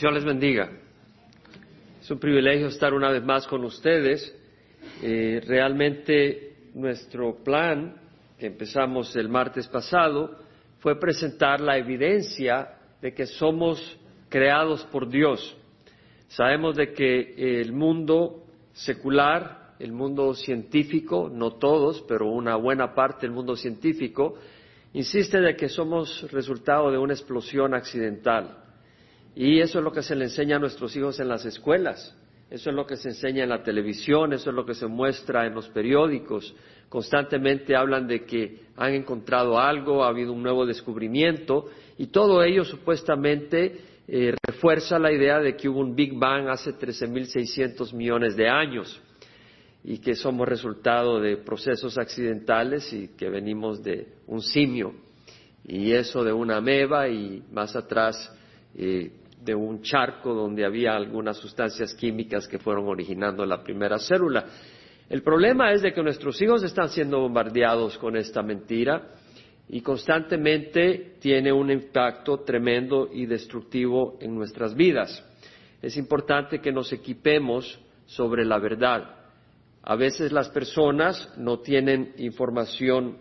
Dios les bendiga. Es un privilegio estar una vez más con ustedes. Eh, realmente nuestro plan, que empezamos el martes pasado, fue presentar la evidencia de que somos creados por Dios. Sabemos de que el mundo secular, el mundo científico, no todos, pero una buena parte del mundo científico, insiste de que somos resultado de una explosión accidental. Y eso es lo que se le enseña a nuestros hijos en las escuelas, eso es lo que se enseña en la televisión, eso es lo que se muestra en los periódicos. Constantemente hablan de que han encontrado algo, ha habido un nuevo descubrimiento y todo ello supuestamente eh, refuerza la idea de que hubo un Big Bang hace 13.600 millones de años y que somos resultado de procesos accidentales y que venimos de un simio y eso de una ameba y más atrás eh, de un charco donde había algunas sustancias químicas que fueron originando la primera célula. El problema es de que nuestros hijos están siendo bombardeados con esta mentira y constantemente tiene un impacto tremendo y destructivo en nuestras vidas. Es importante que nos equipemos sobre la verdad. A veces las personas no tienen información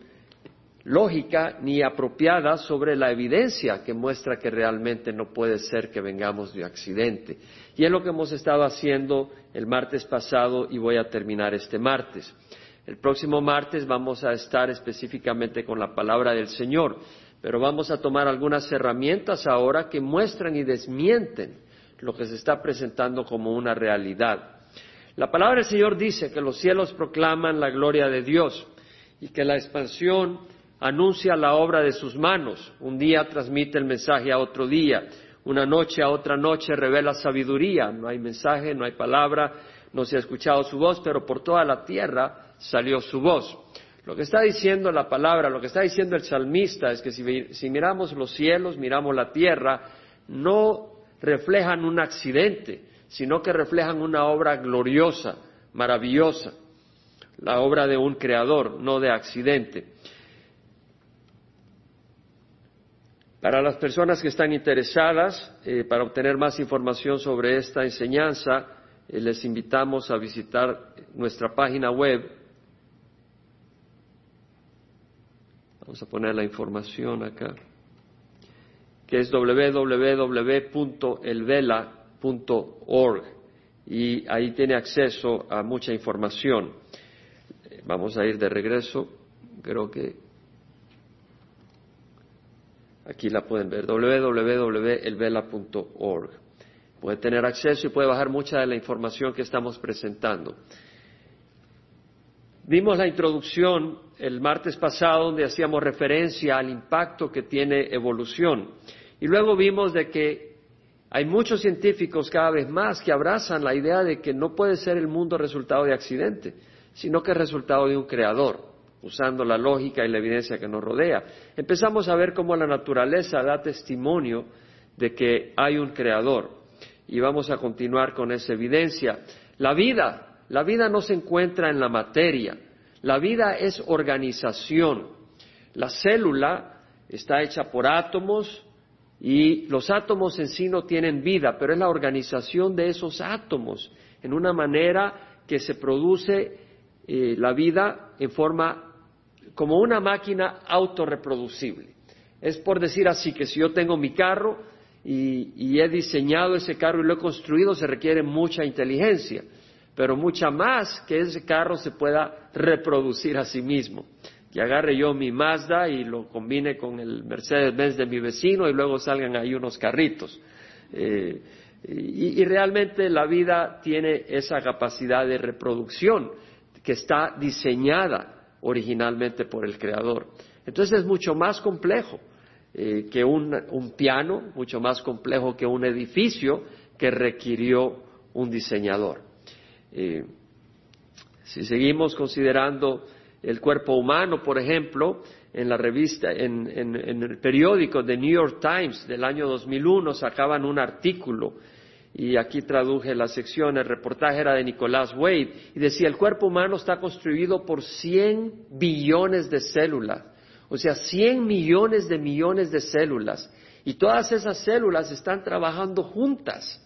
lógica ni apropiada sobre la evidencia que muestra que realmente no puede ser que vengamos de accidente. Y es lo que hemos estado haciendo el martes pasado y voy a terminar este martes. El próximo martes vamos a estar específicamente con la palabra del Señor, pero vamos a tomar algunas herramientas ahora que muestran y desmienten lo que se está presentando como una realidad. La palabra del Señor dice que los cielos proclaman la gloria de Dios y que la expansión anuncia la obra de sus manos. Un día transmite el mensaje a otro día. Una noche a otra noche revela sabiduría. No hay mensaje, no hay palabra, no se ha escuchado su voz, pero por toda la tierra salió su voz. Lo que está diciendo la palabra, lo que está diciendo el salmista es que si, si miramos los cielos, miramos la tierra, no reflejan un accidente, sino que reflejan una obra gloriosa, maravillosa, la obra de un creador, no de accidente. Para las personas que están interesadas, eh, para obtener más información sobre esta enseñanza, eh, les invitamos a visitar nuestra página web. Vamos a poner la información acá, que es www.elvela.org y ahí tiene acceso a mucha información. Eh, vamos a ir de regreso, creo que Aquí la pueden ver, www.elvela.org. Puede tener acceso y puede bajar mucha de la información que estamos presentando. Vimos la introducción el martes pasado donde hacíamos referencia al impacto que tiene evolución. Y luego vimos de que hay muchos científicos cada vez más que abrazan la idea de que no puede ser el mundo resultado de accidente, sino que es resultado de un creador usando la lógica y la evidencia que nos rodea. Empezamos a ver cómo la naturaleza da testimonio de que hay un creador y vamos a continuar con esa evidencia. La vida, la vida no se encuentra en la materia, la vida es organización. La célula está hecha por átomos y los átomos en sí no tienen vida, pero es la organización de esos átomos en una manera que se produce eh, la vida en forma como una máquina autorreproducible. Es por decir así que si yo tengo mi carro y, he diseñado ese carro y lo he construido, se requiere mucha inteligencia, pero mucha más que ese carro se pueda reproducir a sí mismo. Que agarre yo mi Mazda y lo combine con el Mercedes-Benz de mi vecino y luego salgan ahí unos carritos. Eh, y realmente la vida tiene esa capacidad de reproducción que está diseñada originalmente por el Creador. Entonces es mucho más complejo eh, que un, piano, mucho más complejo que un edificio que requirió un diseñador. Eh, si seguimos considerando el cuerpo humano, por ejemplo, en la revista, en, en el periódico The New York Times del año 2001 sacaban un artículo y aquí traduje la sección, el reportaje era de Nicolás Wade, y decía, el cuerpo humano está construido por 100 billones de células, o sea, 100 millones de millones de células, Y todas esas células están trabajando juntas.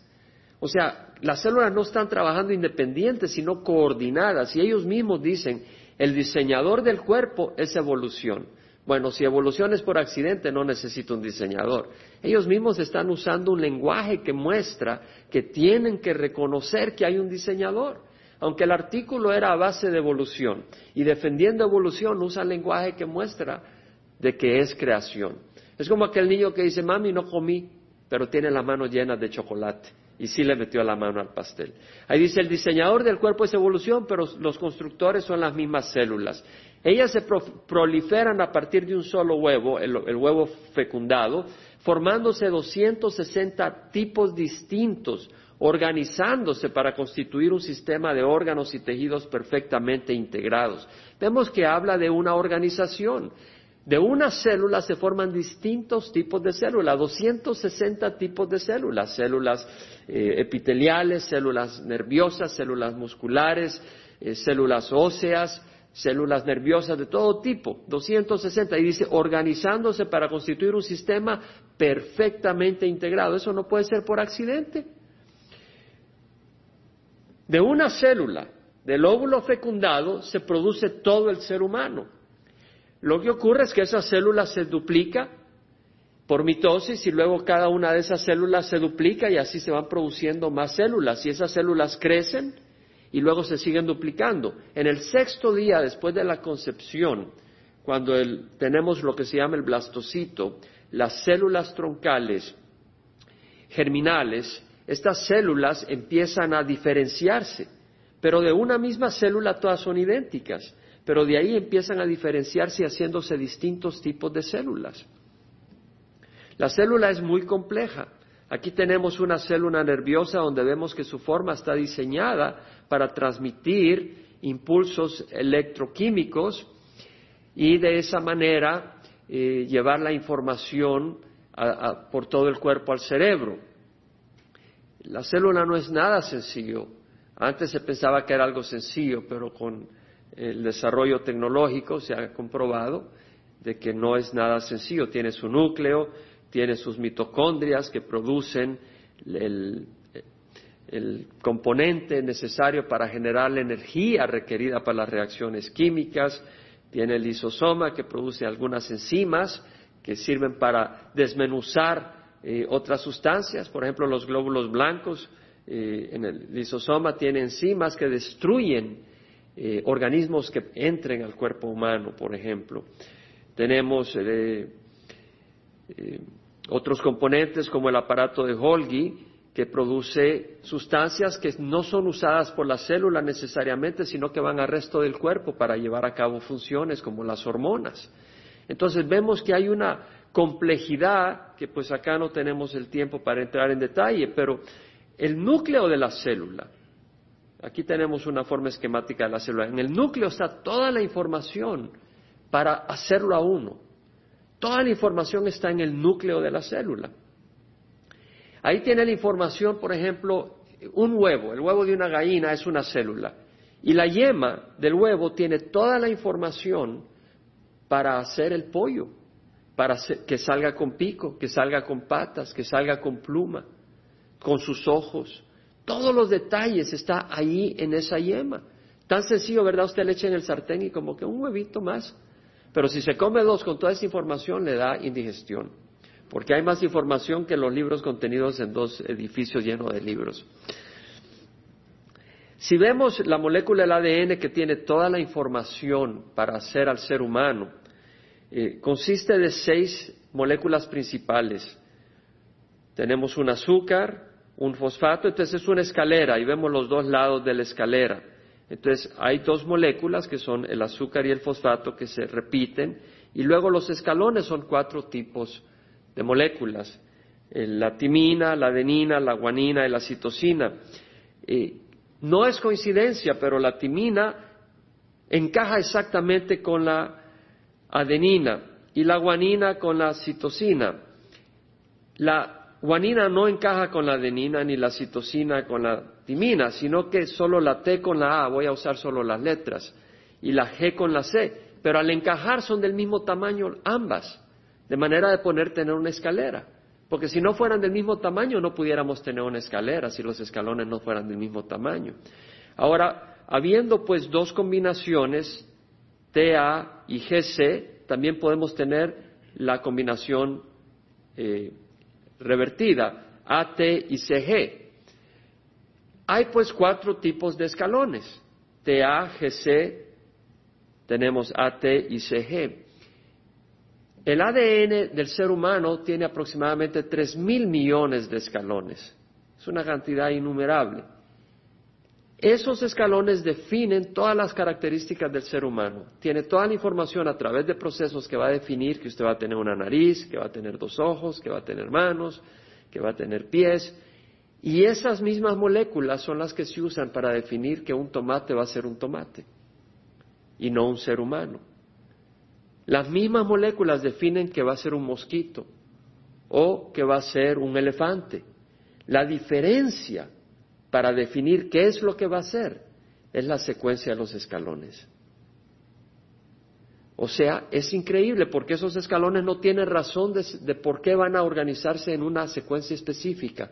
O sea, las células no están trabajando independientes, sino coordinadas. Y ellos mismos dicen, el diseñador del cuerpo es evolución. Bueno, si evolución es por accidente, no necesito un diseñador. Ellos mismos están usando un lenguaje que muestra que tienen que reconocer que hay un diseñador. Aunque el artículo era a base de evolución y defendiendo evolución usa lenguaje que muestra de que es creación. Es como aquel niño que dice, mami, no comí, pero tiene las manos llenas de chocolate y sí le metió la mano al pastel. Ahí dice, el diseñador del cuerpo es evolución, pero los constructores son las mismas células. Ellas se proliferan a partir de un solo huevo, el, huevo fecundado, formándose 260 tipos distintos, organizándose para constituir un sistema de órganos y tejidos perfectamente integrados. Vemos que habla de una organización. De una célula se forman distintos tipos de células, 260 tipos de células, células eh, epiteliales, células nerviosas, células musculares, eh, células óseas, células nerviosas de todo tipo, 260, y dice organizándose para constituir un sistema perfectamente integrado. Eso no puede ser por accidente. De una célula, del óvulo fecundado, se produce todo el ser humano. Lo que ocurre es que esa célula se duplica por mitosis y luego cada una de esas células se duplica y así se van produciendo más células y esas células crecen y luego se siguen duplicando. En el sexto día después de la concepción, cuando tenemos lo que se llama el blastocito, las células troncales germinales, estas células empiezan a diferenciarse, pero de una misma célula todas son idénticas pero de ahí empiezan a diferenciarse haciéndose distintos tipos de células. La célula es muy compleja. Aquí tenemos una célula nerviosa donde vemos que su forma está diseñada para transmitir impulsos electroquímicos y de esa manera eh, llevar la información por todo el cuerpo al cerebro. La célula no es nada sencillo. Antes se pensaba que era algo sencillo, pero con el desarrollo tecnológico se ha comprobado de que no es nada sencillo. Tiene su núcleo, tiene sus mitocondrias que producen el, componente necesario para generar la energía requerida para las reacciones químicas, tiene el lisosoma que produce algunas enzimas que sirven para desmenuzar eh, otras sustancias, por ejemplo los glóbulos blancos eh, en el lisosoma tienen enzimas que destruyen eh, organismos que entren al cuerpo humano, por ejemplo. Tenemos eh, otros componentes como el aparato de Golgi, que produce sustancias que no son usadas por la célula necesariamente, sino que van al resto del cuerpo para llevar a cabo funciones como las hormonas. Entonces vemos que hay una complejidad que pues acá no tenemos el tiempo para entrar en detalle, pero el núcleo de la célula Aquí tenemos una forma esquemática de la célula. En el núcleo está toda la información para hacerlo a uno. Toda la información está en el núcleo de la célula. Ahí tiene la información, por ejemplo, un huevo. El huevo de una gallina es una célula. Y la yema del huevo tiene toda la información para hacer el pollo, para que salga con pico, que salga con patas, que salga con pluma, con sus ojos, todos los detalles está ahí en esa yema. Tan sencillo, ¿verdad? Usted le echa en el sartén y como que un huevito más. Pero si se come dos con toda esa información le da indigestión. Porque hay más información que los libros contenidos en dos edificios llenos de libros. Si vemos la molécula del ADN que tiene toda la información para hacer al ser humano, eh, consiste de seis moléculas principales. Tenemos un azúcar, un fosfato, entonces es una escalera y vemos los dos lados de la escalera. Entonces hay dos moléculas que son el azúcar y el fosfato que se repiten y luego los escalones son cuatro tipos de moléculas, la timina, la adenina, la guanina y la citosina. no es coincidencia, pero la timina encaja exactamente con la adenina y la guanina con la citosina. La guanina no encaja con la adenina ni la citosina con la timina, sino que solo la T con la A, voy a usar solo las letras, y la G con la C, pero al encajar son del mismo tamaño ambas, de manera de poner tener una escalera. Porque si no fueran del mismo tamaño, no pudiéramos tener una escalera si los escalones no fueran del mismo tamaño. Ahora, habiendo pues dos combinaciones, TA y GC, también podemos tener la combinación eh, revertida, AT y CG. Hay pues cuatro tipos de escalones, TA, GC, tenemos AT y CG. El ADN del ser humano tiene aproximadamente tres mil millones de escalones. Es una cantidad innumerable. Esos escalones definen todas las características del ser humano. Tiene toda la información a través de procesos que va a definir que usted va a tener una nariz, que va a tener dos ojos, que va a tener manos, que va a tener pies. Y esas mismas moléculas son las que se usan para definir que un tomate va a ser un tomate y no un ser humano. Las mismas moléculas definen que va a ser un mosquito o que va a ser un elefante. La diferencia para definir qué es lo que va a ser es la secuencia de los escalones. O sea, es increíble porque esos escalones no tienen razón de, por qué van a organizarse en una secuencia específica.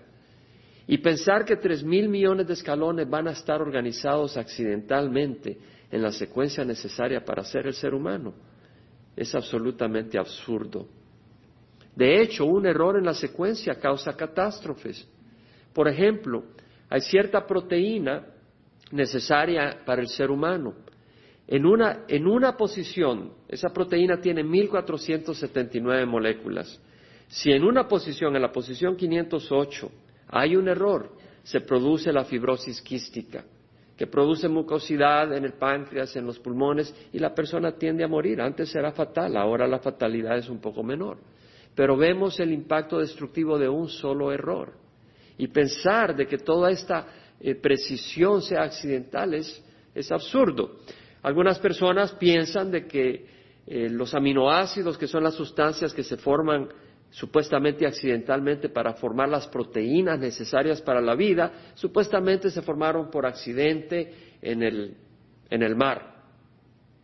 Y pensar que tres mil millones de escalones van a estar organizados accidentalmente en la secuencia necesaria para ser el ser humano es absolutamente absurdo. De hecho, un error en la secuencia causa catástrofes. Por ejemplo, hay cierta proteína necesaria para el ser humano. En una, en una posición, esa proteína tiene 1479 moléculas. Si en una posición, en la posición 508, hay un error, se produce la fibrosis quística que produce mucosidad en el páncreas, en los pulmones, y la persona tiende a morir. Antes era fatal, ahora la fatalidad es un poco menor. Pero vemos el impacto destructivo de un solo error. Y pensar de que toda esta eh, precisión sea accidental es, absurdo. Algunas personas piensan de que eh, los aminoácidos, que son las sustancias que se forman supuestamente accidentalmente para formar las proteínas necesarias para la vida, supuestamente se formaron por accidente en el, en el mar,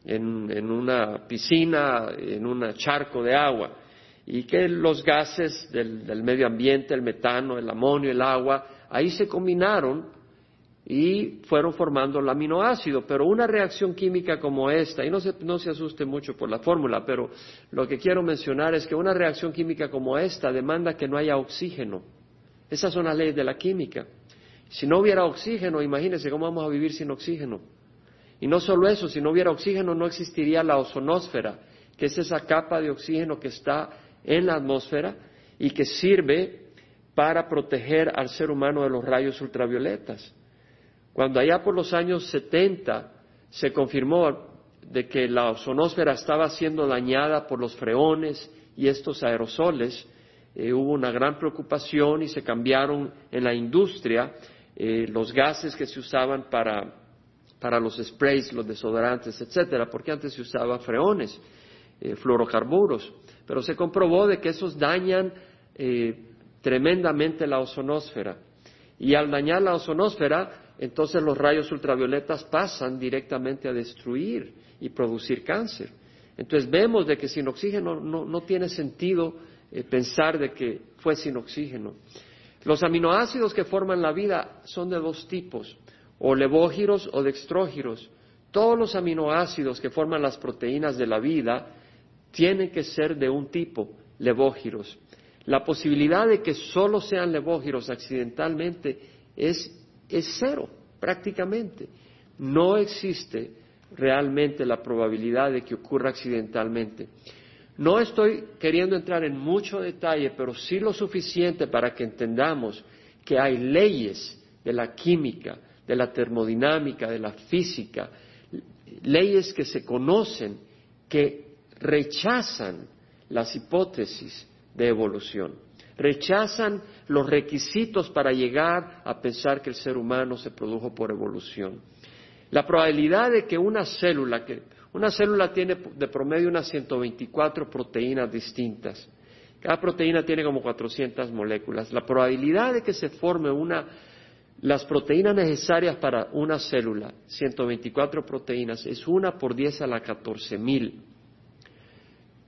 en, en, una piscina, en un charco de agua, y que los gases del, del medio ambiente, el metano, el amonio, el agua, ahí se combinaron y fueron formando el aminoácido. Pero una reacción química como esta, y no se, no se asuste mucho por la fórmula, pero lo que quiero mencionar es que una reacción química como esta demanda que no haya oxígeno. Esas son las leyes de la química. Si no hubiera oxígeno, imagínense cómo vamos a vivir sin oxígeno. Y no solo eso, si no hubiera oxígeno no existiría la ozonósfera, que es esa capa de oxígeno que está en la atmósfera y que sirve para proteger al ser humano de los rayos ultravioletas. Cuando allá por los años 70 se confirmó de que la ozonósfera estaba siendo dañada por los freones y estos aerosoles, eh, hubo una gran preocupación y se cambiaron en la industria eh, los gases que se usaban para, para, los sprays, los desodorantes, etcétera, porque antes se usaban freones, eh, fluorocarburos, pero se comprobó de que esos dañan tremendamente la ozonósfera. Y al dañar la ozonósfera, entonces los rayos ultravioletas pasan directamente a destruir y producir cáncer. Entonces vemos de que sin oxígeno no, tiene sentido eh, pensar de que fue sin oxígeno. Los aminoácidos que forman la vida son de dos tipos, o levógiros o dextrógiros. Todos los aminoácidos que forman las proteínas de la vida tienen que ser de un tipo, levógiros. La posibilidad de que solo sean levógiros accidentalmente es es cero, prácticamente. No existe realmente la probabilidad de que ocurra accidentalmente. No estoy queriendo entrar en mucho detalle, pero sí lo suficiente para que entendamos que hay leyes de la química, de la termodinámica, de la física, leyes que se conocen que rechazan las hipótesis de evolución rechazan los requisitos para llegar a pensar que el ser humano se produjo por evolución. La probabilidad de que una célula, que una célula tiene de promedio unas 124 proteínas distintas, cada proteína tiene como 400 moléculas, la probabilidad de que se forme una, las proteínas necesarias para una célula, 124 proteínas, es una por 10 a la 14 mil.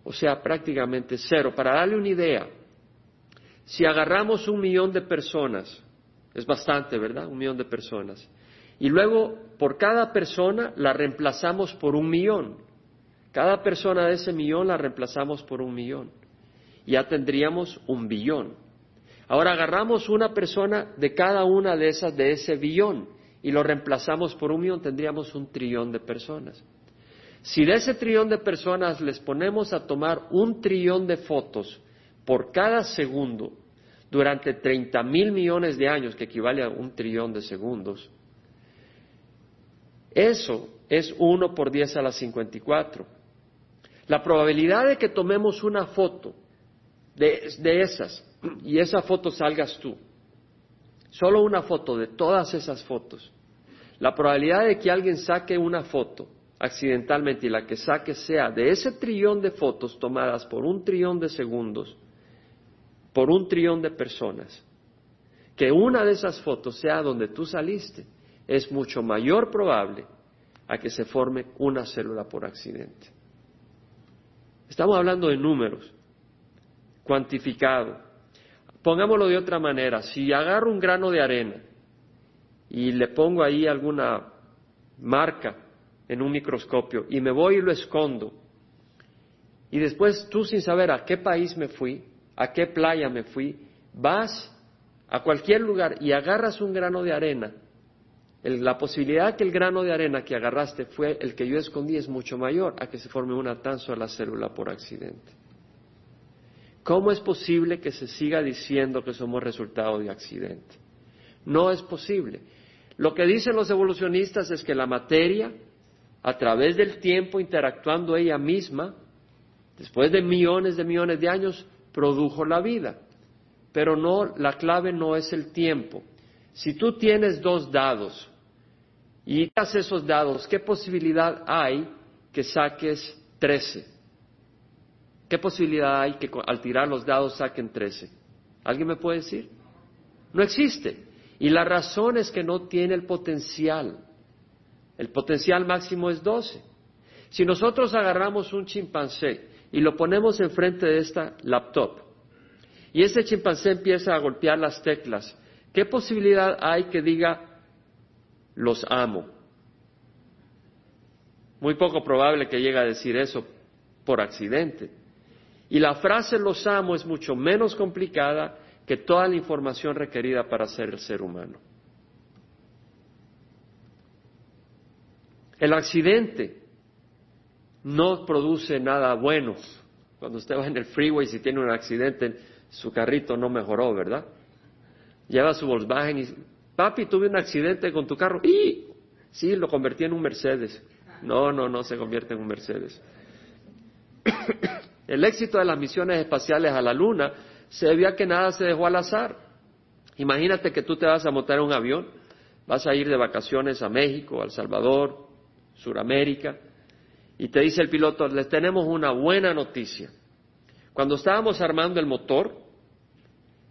O sea, prácticamente cero. Para darle una idea, Si agarramos un millón de personas, es bastante, ¿verdad? Un millón de personas. Y luego, por cada persona, la reemplazamos por un millón. Cada persona de ese millón la reemplazamos por un millón. Ya tendríamos un billón. Ahora agarramos una persona de cada una de esas de ese billón y lo reemplazamos por un millón, tendríamos un trillón de personas. Si de ese trillón de personas les ponemos a tomar un trillón de fotos por cada segundo durante 30 mil millones de años, que equivale a un trillón de segundos, eso es 1 por 10 a la 54. La probabilidad de que tomemos una foto de, de esas y esa foto salgas tú, solo una foto de todas esas fotos, la probabilidad de que alguien saque una foto accidentalmente y la que saque sea de ese trillón de fotos tomadas por un trillón de segundos, por un trillón de personas, que una de esas fotos sea donde tú saliste, es mucho mayor probable a que se forme una célula por accidente. Estamos hablando de números, cuantificado. Pongámoslo de otra manera, si agarro un grano de arena y le pongo ahí alguna marca en un microscopio y me voy y lo escondo, y después tú sin saber a qué país me fui, a qué playa me fui, vas a cualquier lugar y agarras un grano de arena la posibilidad que el grano de arena que agarraste fue el que yo escondí es mucho mayor a que se forme una tan sola célula por accidente. ¿Cómo es posible que se siga diciendo que somos resultado de accidente? No es posible. Lo que dicen los evolucionistas es que la materia, a través del tiempo, interactuando ella misma, después de millones de millones de años, produjo la vida. Pero no, la clave no es el tiempo. Si tú tienes dos dados, y das esos dados, ¿qué posibilidad hay que saques 13? ¿Qué posibilidad hay que al tirar los dados saquen 13? ¿Alguien me puede decir? No existe. Y la razón es que no tiene el potencial. El potencial máximo es 12. Si nosotros agarramos un chimpancé y lo ponemos enfrente de esta laptop y ese chimpancé empieza a golpear las teclas, ¿qué posibilidad hay que diga los amo. Muy poco probable que llegue a decir eso por accidente. Y la frase los amo es mucho menos complicada que toda la información requerida para ser el ser humano. El accidente no produce nada bueno. Cuando usted va en el freeway, si tiene un accidente, su carrito no mejoró, ¿verdad? Lleva su Volkswagen y Papi, tuve un accidente con tu carro. Y sí, lo convertí en un Mercedes. No, no, no se convierte en un Mercedes. El éxito de las misiones espaciales a la Luna se debía a que nada se dejó al azar. Imagínate que tú te vas a montar en un avión, vas a ir de vacaciones a México, a El Salvador, Suramérica, y te dice el piloto, les tenemos una buena noticia. Cuando estábamos armando el motor,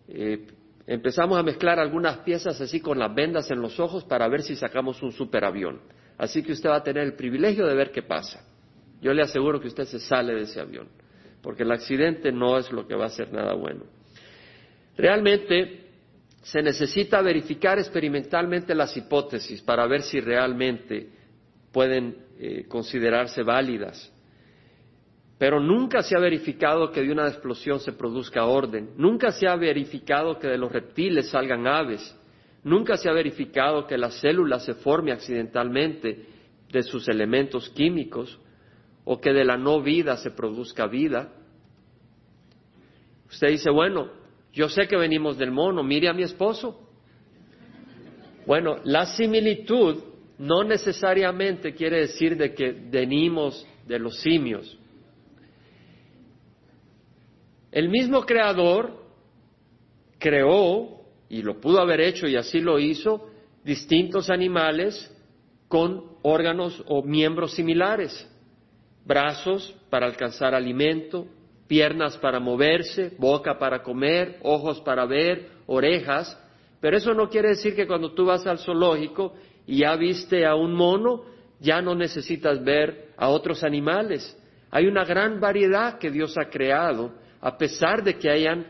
eh, empezamos a mezclar algunas piezas así con las vendas en los ojos para ver si sacamos un superavión. Así que usted va a tener el privilegio de ver qué pasa. Yo le aseguro que usted se sale de ese avión, porque el accidente no es lo que va a ser nada bueno. Realmente se necesita verificar experimentalmente las hipótesis para ver si realmente pueden eh, considerarse válidas. Pero nunca se ha verificado que de una explosión se produzca orden, nunca se ha verificado que de los reptiles salgan aves, nunca se ha verificado que la célula se forme accidentalmente de sus elementos químicos o que de la no vida se produzca vida. Usted dice, bueno, yo sé que venimos del mono, mire a mi esposo. Bueno, la similitud no necesariamente quiere decir de que venimos de los simios. El mismo creador creó, y lo pudo haber hecho y así lo hizo, distintos animales con órganos o miembros similares. Brazos para alcanzar alimento, piernas para moverse, boca para comer, ojos para ver, orejas. Pero eso no quiere decir que cuando tú vas al zoológico y ya viste a un mono, ya no necesitas ver a otros animales. Hay una gran variedad que Dios ha creado a pesar de que hayan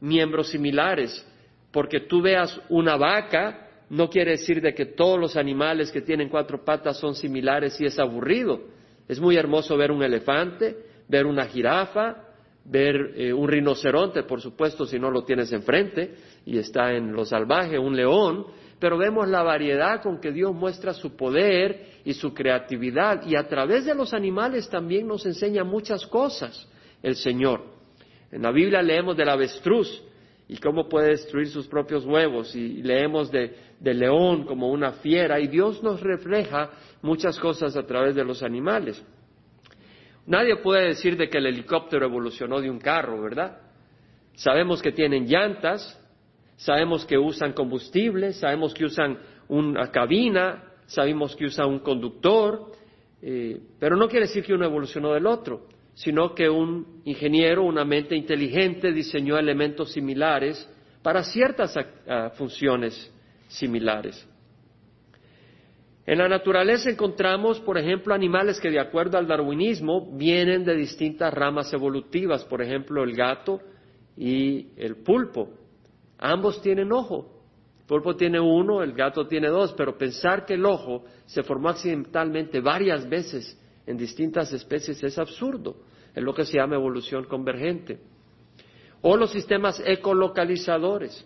miembros similares. Porque tú veas una vaca, no quiere decir de que todos los animales que tienen cuatro patas son similares y es aburrido. Es muy hermoso ver un elefante, ver una jirafa, ver eh, un rinoceronte, por supuesto, si no lo tienes enfrente y está en lo salvaje, un león, pero vemos la variedad con que Dios muestra su poder y su creatividad y a través de los animales también nos enseña muchas cosas el Señor. En la Biblia leemos del avestruz y cómo puede destruir sus propios huevos y leemos de, del león como una fiera y Dios nos refleja muchas cosas a través de los animales. Nadie puede decir de que el helicóptero evolucionó de un carro, ¿verdad? Sabemos que tienen llantas, sabemos que usan combustible, sabemos que usan una cabina, sabemos que usan un conductor, eh, pero no quiere decir que uno evolucionó del otro, sino que un ingeniero, una mente inteligente diseñó elementos similares para ciertas funciones similares. En la naturaleza encontramos, por ejemplo, animales que de acuerdo al darwinismo vienen de distintas ramas evolutivas, por ejemplo, el gato y el pulpo. Ambos tienen ojo. El pulpo tiene uno, el gato tiene dos, pero pensar que el ojo se formó accidentalmente varias veces en distintas especies es absurdo. Es lo que se llama evolución convergente. O los sistemas ecolocalizadores.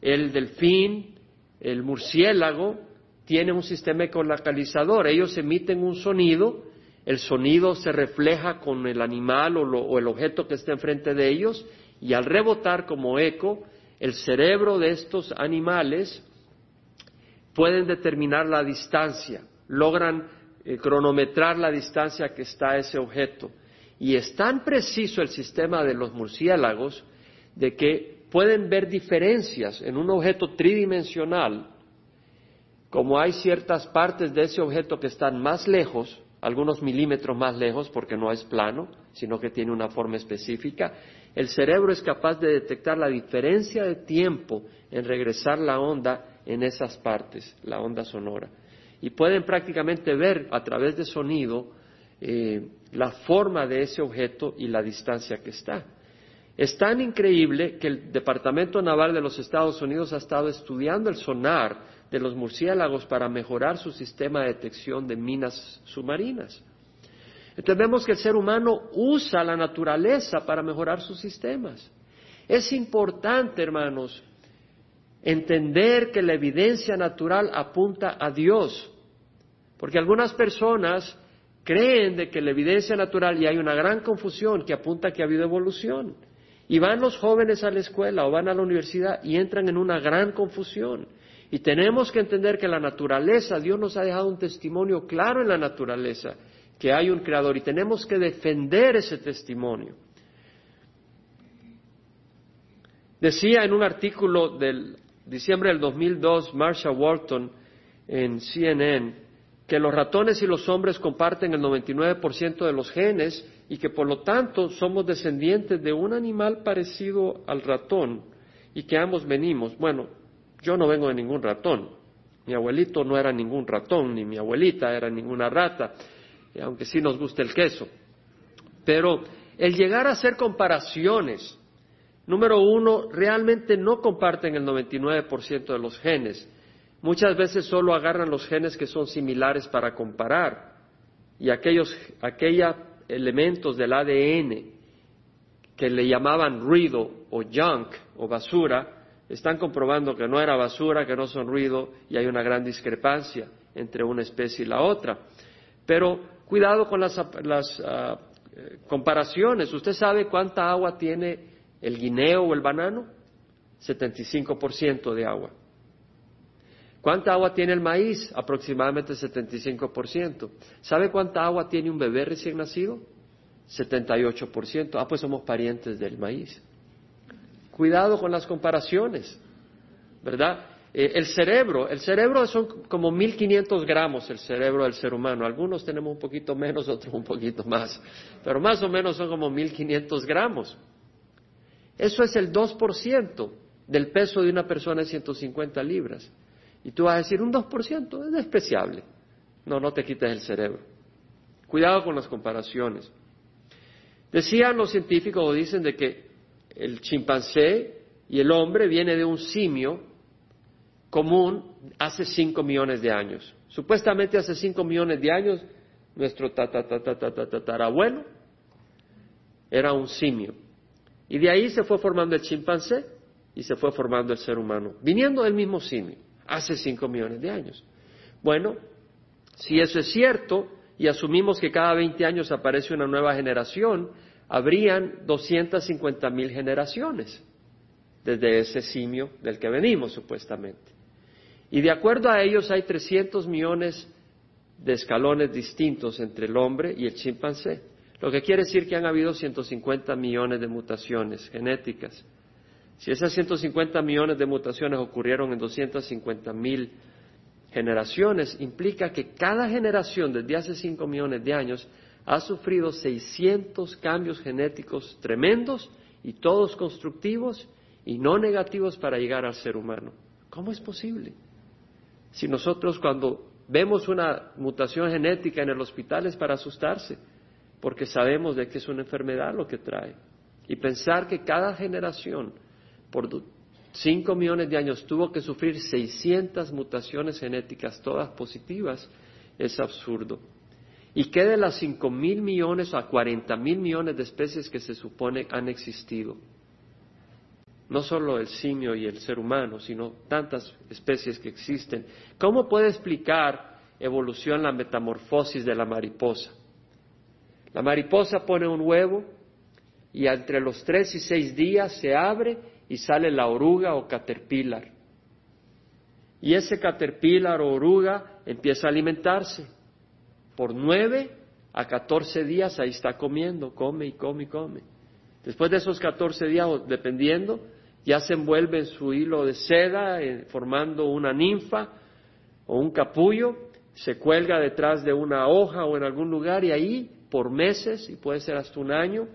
El delfín, el murciélago, tiene un sistema ecolocalizador. Ellos emiten un sonido, el sonido se refleja con el animal o, el objeto que está enfrente de ellos y al rebotar como eco, el cerebro de estos animales pueden determinar la distancia, logran eh, cronometrar la distancia que está ese objeto. Y es tan preciso el sistema de los murciélagos de que pueden ver diferencias en un objeto tridimensional como hay ciertas partes de ese objeto que están más lejos, algunos milímetros más lejos porque no es plano, sino que tiene una forma específica, el cerebro es capaz de detectar la diferencia de tiempo en regresar la onda en esas partes, la onda sonora. Y pueden prácticamente ver a través de sonido eh, la forma de ese objeto y la distancia que está. Es tan increíble que el Departamento Naval de los Estados Unidos ha estado estudiando el sonar de los murciélagos para mejorar su sistema de detección de minas submarinas. Entendemos que el ser humano usa la naturaleza para mejorar sus sistemas. Es importante, hermanos, entender que la evidencia natural apunta a Dios, porque algunas personas creen de que la evidencia natural, y hay una gran confusión que apunta que ha habido evolución, y van los jóvenes a la escuela o van a la universidad y entran en una gran confusión. Y tenemos que entender que la naturaleza, Dios nos ha dejado un testimonio claro en la naturaleza, que hay un creador y tenemos que defender ese testimonio. Decía en un artículo del diciembre del 2002 Marsha Walton en CNN que los ratones y los hombres comparten el 99% de los genes y que por lo tanto somos descendientes de un animal parecido al ratón y que ambos venimos. Bueno, yo no vengo de ningún ratón. Mi abuelito no era ningún ratón, ni mi abuelita era ninguna rata, aunque sí nos gusta el queso. Pero el llegar a hacer comparaciones, número uno, realmente no comparten el 99% de los genes. Muchas veces solo agarran los genes que son similares para comparar. Y aquellos, aquellos elementos del ADN que le llamaban ruido o junk o basura, están comprobando que no era basura, que no son ruido y hay una gran discrepancia entre una especie y la otra. Pero cuidado con las, ah, eh, comparaciones. ¿Usted sabe cuánta agua tiene el guineo o el banano? 75% de agua. ¿Cuánta agua tiene el maíz? Aproximadamente 75%. ¿Sabe cuánta agua tiene un bebé recién nacido? 78%. Ah, pues somos parientes del maíz. Cuidado con las comparaciones, ¿verdad? Eh, el cerebro, el cerebro son como 1500 gramos el cerebro del ser humano. Algunos tenemos un poquito menos, otros un poquito más, pero más o menos son como 1500 gramos. Eso es el 2% del peso de una persona de 150 libras. Y tú vas a decir, un 2% es despreciable. No, no te quites el cerebro. Cuidado con las comparaciones. Decían los científicos o dicen de que el chimpancé y el hombre viene de un simio común hace cinco millones de años. Supuestamente hace cinco millones de años nuestro tatarabuelo era un simio. Y de ahí se fue formando el chimpancé y se fue formando el ser humano, viniendo del mismo simio, hace cinco millones de años. Bueno, si eso es cierto y asumimos que cada 20 años aparece una nueva generación, habrían 250 mil generaciones desde ese simio del que venimos supuestamente. Y de acuerdo a ellos hay 300 millones de escalones distintos entre el hombre y el chimpancé, lo que quiere decir que han habido 150 millones de mutaciones genéticas. Si esas 150 millones de mutaciones ocurrieron en 250 mil generaciones, implica que cada generación desde hace 5 millones de años ha sufrido 600 cambios genéticos tremendos y todos constructivos y no negativos para llegar al ser humano. ¿Cómo es posible? Si nosotros cuando vemos una mutación genética en el hospital es para asustarse, porque sabemos de que es una enfermedad lo que trae. Y pensar que cada generación por cinco millones de años tuvo que sufrir 600 mutaciones genéticas, todas positivas, es absurdo. ¿Y qué de las cinco mil millones a cuarenta mil millones de especies que se supone han existido? No solo el simio y el ser humano, sino tantas especies que existen. ¿Cómo puede explicar evolución la metamorfosis de la mariposa? La mariposa pone un huevo y entre los tres y seis días se abre y sale la oruga o caterpillar. Y ese caterpillar o oruga empieza a alimentarse. Por nueve a catorce días ahí está comiendo, come y come y come. Después de esos catorce días, dependiendo, ya se envuelve en su hilo de seda, eh, formando una ninfa o un capullo, se cuelga detrás de una hoja o en algún lugar y ahí, por meses, y puede ser hasta un año,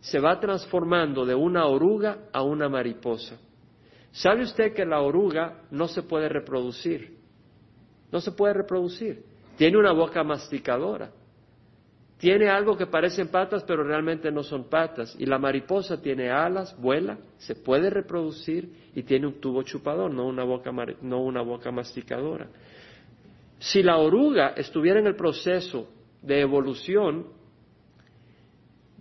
se va transformando de una oruga a una mariposa. ¿Sabe usted que la oruga no se puede reproducir? No se puede reproducir. Tiene una boca masticadora. Tiene algo que parecen patas, pero realmente no son patas. Y la mariposa tiene alas, vuela, se puede reproducir y tiene un tubo chupador, no una boca, no una boca masticadora. Si la oruga estuviera en el proceso de evolución,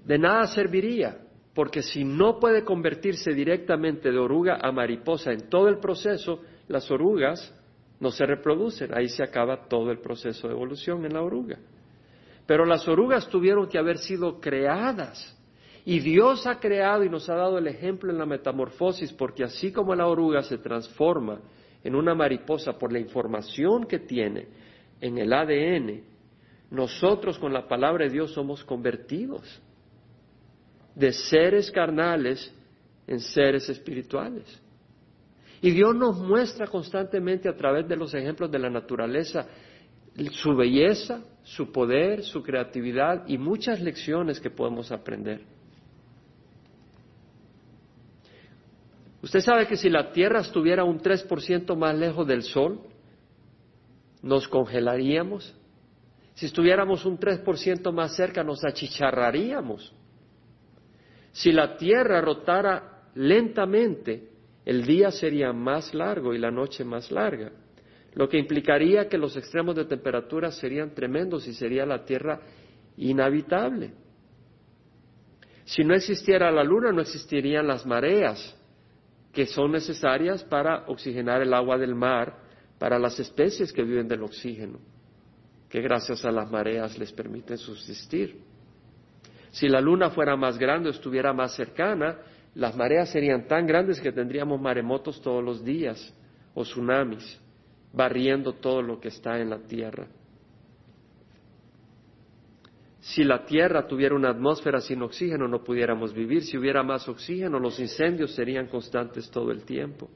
de nada serviría, porque si no puede convertirse directamente de oruga a mariposa en todo el proceso, las orugas no se reproducen, ahí se acaba todo el proceso de evolución en la oruga. Pero las orugas tuvieron que haber sido creadas. Y Dios ha creado y nos ha dado el ejemplo en la metamorfosis, porque así como la oruga se transforma en una mariposa por la información que tiene en el ADN, nosotros con la palabra de Dios somos convertidos de seres carnales en seres espirituales. Y Dios nos muestra constantemente a través de los ejemplos de la naturaleza su belleza, su poder, su creatividad y muchas lecciones que podemos aprender. Usted sabe que si la Tierra estuviera un 3% más lejos del Sol, nos congelaríamos. Si estuviéramos un 3% más cerca, nos achicharraríamos. Si la Tierra rotara lentamente, el día sería más largo y la noche más larga, lo que implicaría que los extremos de temperatura serían tremendos y sería la Tierra inhabitable. Si no existiera la Luna, no existirían las mareas, que son necesarias para oxigenar el agua del mar para las especies que viven del oxígeno, que gracias a las mareas les permiten subsistir. Si la luna fuera más grande o estuviera más cercana, las mareas serían tan grandes que tendríamos maremotos todos los días o tsunamis, barriendo todo lo que está en la tierra. Si la Tierra tuviera una atmósfera sin oxígeno no pudiéramos vivir. Si hubiera más oxígeno, los incendios serían constantes todo el tiempo.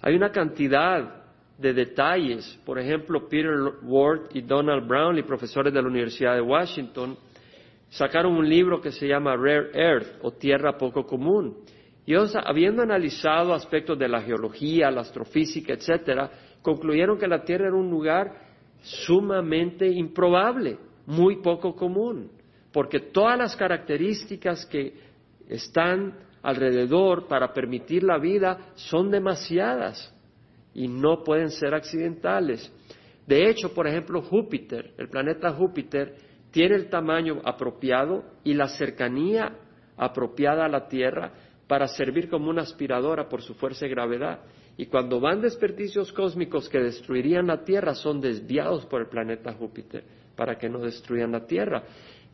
Hay una cantidad de detalles. Por ejemplo, Peter Ward y Donald Brownlee, profesores de la Universidad de Washington, sacaron un libro que se llama Rare Earth o Tierra Poco Común. Y ellos, habiendo analizado aspectos de la geología, la astrofísica, etcétera, concluyeron que la Tierra era un lugar sumamente improbable, muy poco común, porque todas las características que están alrededor para permitir la vida son demasiadas y no pueden ser accidentales. De hecho, por ejemplo, Júpiter, el planeta Júpiter, tiene el tamaño apropiado y la cercanía apropiada a la Tierra para servir como una aspiradora por su fuerza y gravedad. Y cuando van desperdicios cósmicos que destruirían la Tierra, son desviados por el planeta Júpiter para que no destruyan la Tierra.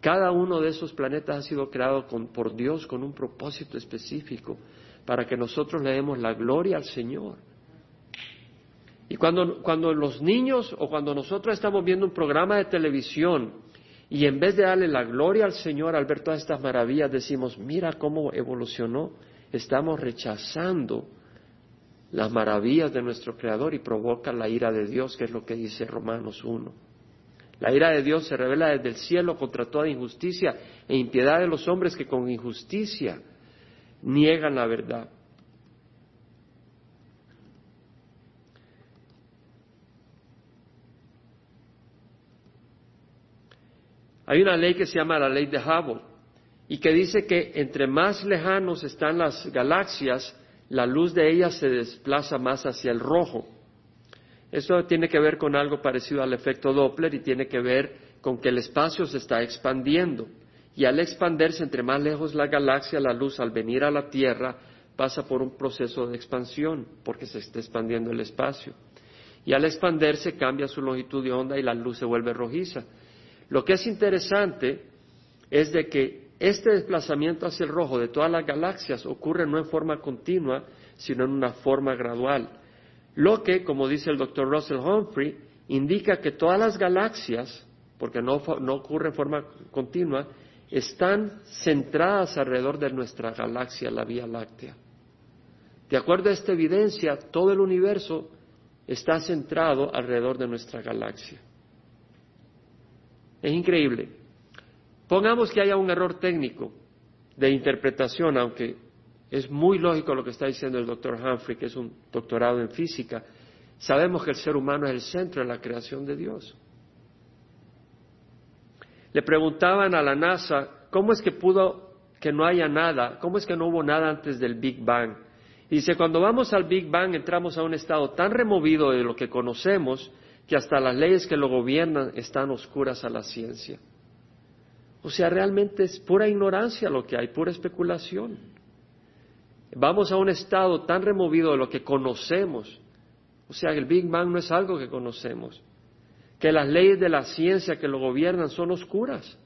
Cada uno de esos planetas ha sido creado por Dios con un propósito específico, para que nosotros le demos la gloria al Señor. Y cuando, cuando los niños o cuando nosotros estamos viendo un programa de televisión y en vez de darle la gloria al Señor al ver todas estas maravillas, decimos, mira cómo evolucionó, estamos rechazando las maravillas de nuestro Creador y provoca la ira de Dios, que es lo que dice Romanos 1. La ira de Dios se revela desde el cielo contra toda injusticia e impiedad de los hombres que con injusticia niegan la verdad. Hay una ley que se llama la ley de Hubble y que dice que entre más lejanos están las galaxias, la luz de ellas se desplaza más hacia el rojo. Esto tiene que ver con algo parecido al efecto Doppler y tiene que ver con que el espacio se está expandiendo. Y al expandirse entre más lejos la galaxia, la luz al venir a la Tierra pasa por un proceso de expansión porque se está expandiendo el espacio. Y al expandirse cambia su longitud de onda y la luz se vuelve rojiza. Lo que es interesante es de que este desplazamiento hacia el rojo de todas las galaxias ocurre no en forma continua, sino en una forma gradual. Lo que, como dice el doctor Russell Humphrey, indica que todas las galaxias, porque no, ocurre en forma continua, están centradas alrededor de nuestra galaxia, la Vía Láctea. De acuerdo a esta evidencia, todo el universo está centrado alrededor de nuestra galaxia. Es increíble. Pongamos que haya un error técnico de interpretación, aunque es muy lógico lo que está diciendo el doctor Humphrey, que es un doctorado en física. Sabemos que el ser humano es el centro de la creación de Dios. Le preguntaban a la NASA, ¿cómo es que pudo que no haya nada? ¿Cómo es que no hubo nada antes del Big Bang? Y dice, cuando vamos al Big Bang entramos a un estado tan removido de lo que conocemos que hasta las leyes que lo gobiernan están oscuras a la ciencia. O sea, realmente es pura ignorancia lo que hay, pura especulación. Vamos a un estado tan removido de lo que conocemos. O sea, el Big Bang no es algo que conocemos. Que las leyes de la ciencia que lo gobiernan son oscuras.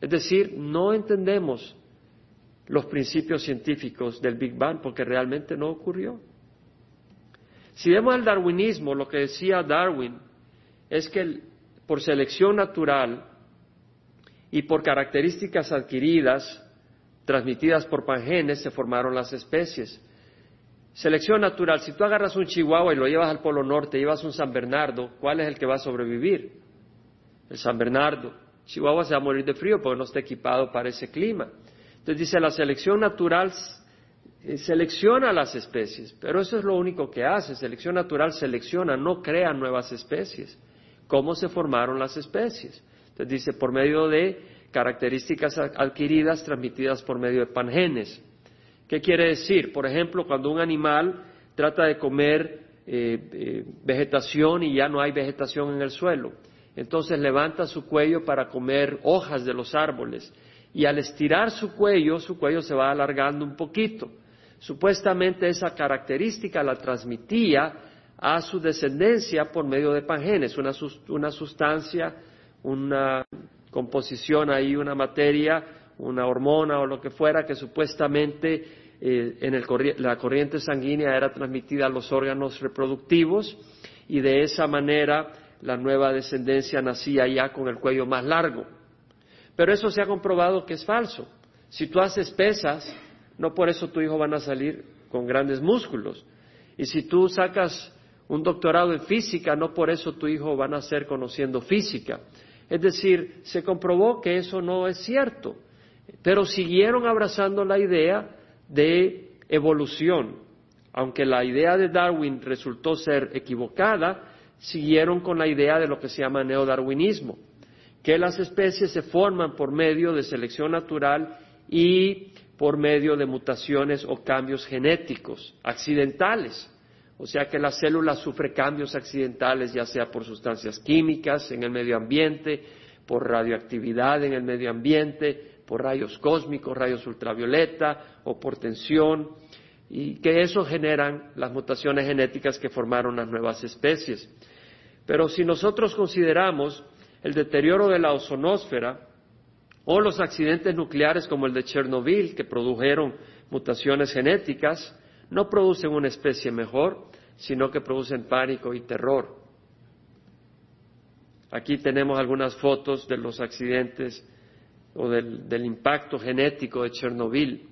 Es decir, no entendemos los principios científicos del Big Bang porque realmente no ocurrió. Si vemos el darwinismo, lo que decía Darwin es que por selección natural y por características adquiridas, transmitidas por pangenes, se formaron las especies. Selección natural, si tú agarras un chihuahua y lo llevas al Polo Norte, llevas un San Bernardo, ¿cuál es el que va a sobrevivir? El San Bernardo. Chihuahua se va a morir de frío porque no está equipado para ese clima. Entonces dice, la selección natural selecciona las especies, pero eso es lo único que hace. Selección natural selecciona, no crea nuevas especies. ¿Cómo se formaron las especies? Entonces dice, por medio de características adquiridas transmitidas por medio de pangenes. ¿Qué quiere decir? Por ejemplo, cuando un animal trata de comer eh, eh, vegetación y ya no hay vegetación en el suelo, entonces levanta su cuello para comer hojas de los árboles y al estirar su cuello, su cuello se va alargando un poquito. Supuestamente esa característica la transmitía a su descendencia por medio de pangenes, una, sustancia, una composición ahí una materia, una hormona o lo que fuera que supuestamente eh, en la corriente sanguínea era transmitida a los órganos reproductivos y de esa manera la nueva descendencia nacía ya con el cuello más largo. Pero eso se ha comprobado que es falso. Si tú haces pesas, no por eso tu hijo van a salir con grandes músculos. Y si tú sacas un doctorado en física, no por eso tu hijo va a nacer conociendo física. Es decir, se comprobó que eso no es cierto, pero siguieron abrazando la idea de evolución. Aunque la idea de Darwin resultó ser equivocada, siguieron con la idea de lo que se llama neodarwinismo, que las especies se forman por medio de selección natural y por medio de mutaciones o cambios genéticos accidentales. O sea que la célula sufre cambios accidentales, ya sea por sustancias químicas en el medio ambiente, por radioactividad en el medio ambiente, por rayos cósmicos, rayos ultravioleta o por tensión, y que eso generan las mutaciones genéticas que formaron las nuevas especies. Pero si nosotros consideramos el deterioro de la ozonósfera o los accidentes nucleares como el de Chernobyl, que produjeron mutaciones genéticas, no producen una especie mejor, sino que producen pánico y terror. Aquí tenemos algunas fotos de los accidentes o del, impacto genético de Chernobyl.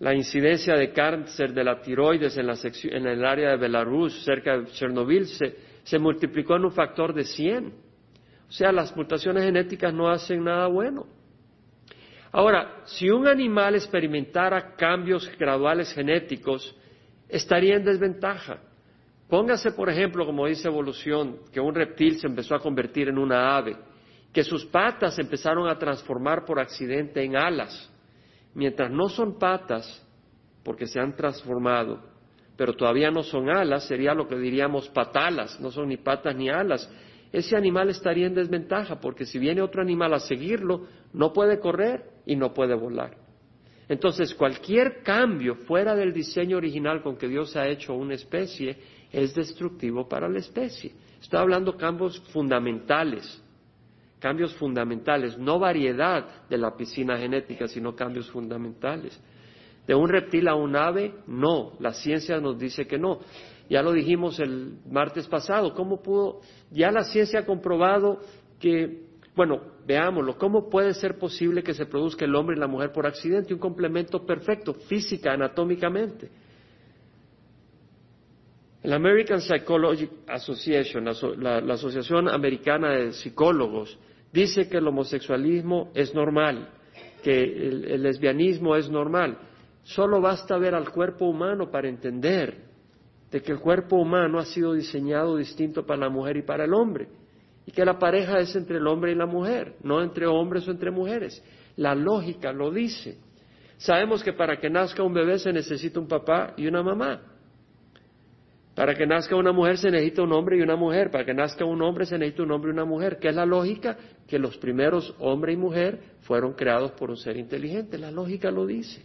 La incidencia de cáncer de la tiroides en, en el área de Belarus, cerca de Chernobyl, se, se multiplicó en un factor de 100. O sea, las mutaciones genéticas no hacen nada bueno. Ahora, si un animal experimentara cambios graduales genéticos, estaría en desventaja. Póngase, por ejemplo, como dice evolución, que un reptil se empezó a convertir en una ave, que sus patas empezaron a transformar por accidente en alas, mientras no son patas, porque se han transformado, pero todavía no son alas, sería lo que diríamos patalas, no son ni patas ni alas, ese animal estaría en desventaja, porque si viene otro animal a seguirlo, no puede correr y no puede volar. Entonces, cualquier cambio fuera del diseño original con que Dios ha hecho una especie es destructivo para la especie. Estoy hablando de cambios fundamentales, cambios fundamentales, no variedad de la piscina genética, sino cambios fundamentales. De un reptil a un ave, no, la ciencia nos dice que no. Ya lo dijimos el martes pasado, ¿cómo pudo? Ya la ciencia ha comprobado que, bueno, veámoslo, ¿cómo puede ser posible que se produzca el hombre y la mujer por accidente? Un complemento perfecto, física, anatómicamente. La American Psychology Association, la, Asociación Americana de Psicólogos, dice que el homosexualismo es normal, que el lesbianismo es normal. Solo basta ver al cuerpo humano para entender de que el cuerpo humano ha sido diseñado distinto para la mujer y para el hombre, y que la pareja es entre el hombre y la mujer, no entre hombres o entre mujeres. La lógica lo dice. Sabemos que para que nazca un bebé se necesita un papá y una mamá. Para que nazca una mujer se necesita un hombre y una mujer. Para que nazca un hombre se necesita un hombre y una mujer. ¿Qué es la lógica? Que los primeros hombre y mujer fueron creados por un ser inteligente. La lógica lo dice.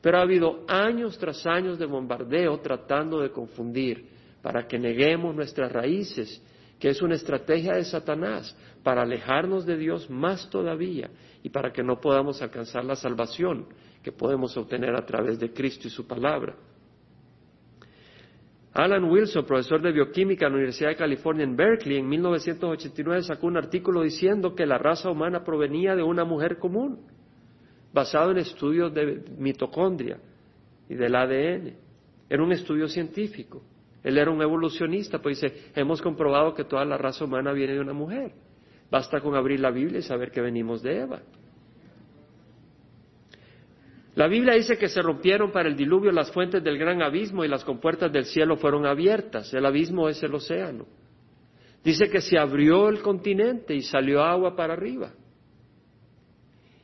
Pero ha habido años tras años de bombardeo tratando de confundir para que neguemos nuestras raíces, que es una estrategia de Satanás para alejarnos de Dios más todavía y para que no podamos alcanzar la salvación que podemos obtener a través de Cristo y su palabra. Alan Wilson, profesor de bioquímica en la Universidad de California en Berkeley, en 1989 sacó un artículo diciendo que la raza humana provenía de una mujer común basado en estudios de mitocondria y del ADN. Era un estudio científico. Él era un evolucionista, pues dice, hemos comprobado que toda la raza humana viene de una mujer. Basta con abrir la Biblia y saber que venimos de Eva. La Biblia dice que se rompieron para el diluvio las fuentes del gran abismo y las compuertas del cielo fueron abiertas. El abismo es el océano. Dice que se abrió el continente y salió agua para arriba.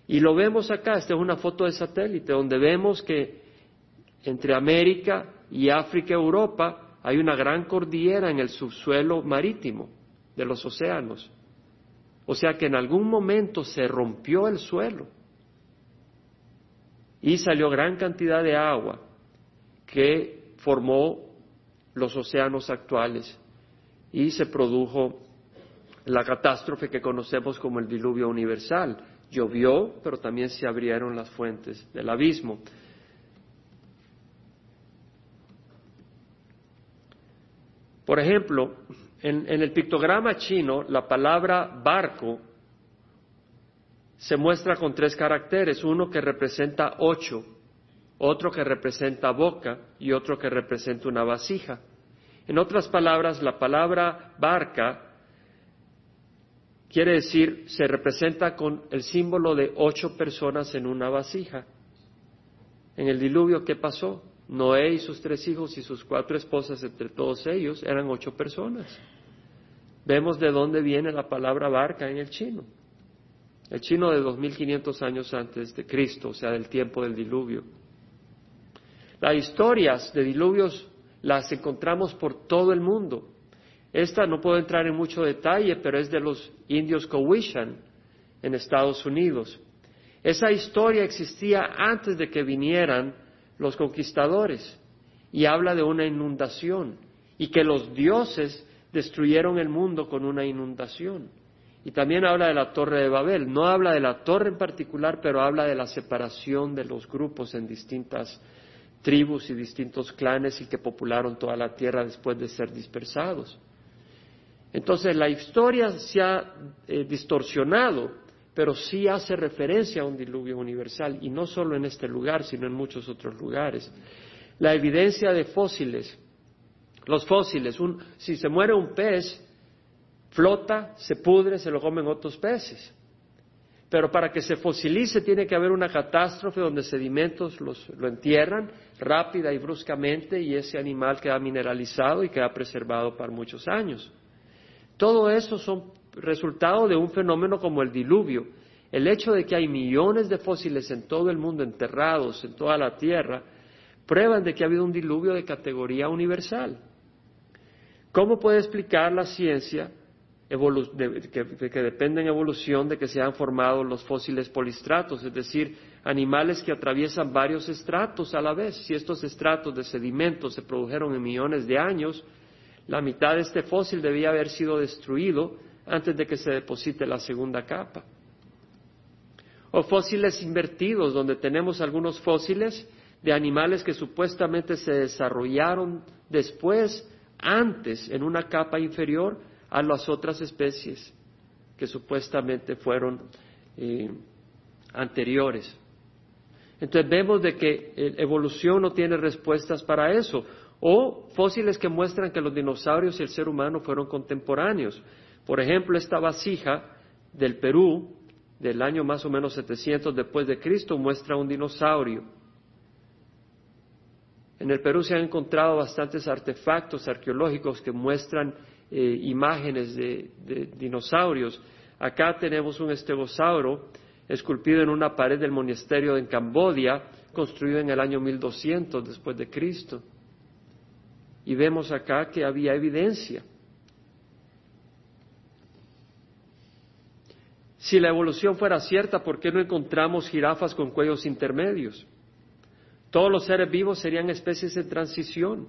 Y lo vemos acá, esta es una foto de satélite, donde vemos que entre América y África Europa hay una gran cordillera en el subsuelo marítimo de los océanos. O sea que en algún momento se rompió el suelo y salió gran cantidad de agua que formó los océanos actuales y se produjo la catástrofe que conocemos como el diluvio universal Llovió, pero también se abrieron las fuentes del abismo. Por ejemplo, en, el pictograma chino, la palabra barco se muestra con tres caracteres, uno que representa ocho, otro que representa boca y otro que representa una vasija. En otras palabras, la palabra barca Quiere decir, se representa con el símbolo de ocho personas en una vasija. En el diluvio, ¿qué pasó? Noé y sus tres hijos y sus cuatro esposas, entre todos ellos, eran ocho personas. Vemos de dónde viene la palabra barca en el chino. el chino de 2500 años antes de Cristo, o sea, del tiempo del diluvio. Las historias de diluvios las encontramos por todo el mundo. Esta no puedo entrar en mucho detalle, pero es de los indios Cowishan en Estados Unidos. Esa historia existía antes de que vinieran los conquistadores y habla de una inundación y que los dioses destruyeron el mundo con una inundación. Y también habla de la torre de Babel. No habla de la torre en particular, pero habla de la separación de los grupos en distintas tribus y distintos clanes y que popularon toda la tierra después de ser dispersados. Entonces la historia se ha eh, distorsionado, pero sí hace referencia a un diluvio universal, y no solo en este lugar, sino en muchos otros lugares. La evidencia de fósiles, los fósiles, si se muere un pez, flota, se pudre, se lo comen otros peces. Pero para que se fosilice tiene que haber una catástrofe donde sedimentos lo entierran rápida y bruscamente y ese animal queda mineralizado y queda preservado por muchos años. Todo eso son resultado de un fenómeno como el diluvio. El hecho de que hay millones de fósiles en todo el mundo enterrados en toda la Tierra prueban de que ha habido un diluvio de categoría universal. ¿Cómo puede explicar la ciencia que, dependen en evolución de que se han formado los fósiles polistratos, es decir, animales que atraviesan varios estratos a la vez. Si estos estratos de sedimentos se produjeron en millones de años, la mitad de este fósil debía haber sido destruido antes de que se deposite la segunda capa. O fósiles invertidos, donde tenemos algunos fósiles de animales que supuestamente se desarrollaron después, antes, en una capa inferior, a las otras especies que supuestamente fueron eh, anteriores. Entonces vemos de que eh, evolución no tiene respuestas para eso. O fósiles que muestran que los dinosaurios y el ser humano fueron contemporáneos. Por ejemplo, esta vasija del Perú, del año más o menos 700 después de Cristo, muestra un dinosaurio. En el Perú se han encontrado bastantes artefactos arqueológicos que muestran eh, imágenes de, dinosaurios. Acá tenemos un estegosauro esculpido en una pared del monasterio en Cambodia, construido en el año 1200 después de Cristo. Y vemos acá que había evidencia. Si la evolución fuera cierta, ¿por qué no encontramos jirafas con cuellos intermedios? Todos los seres vivos serían especies en transición.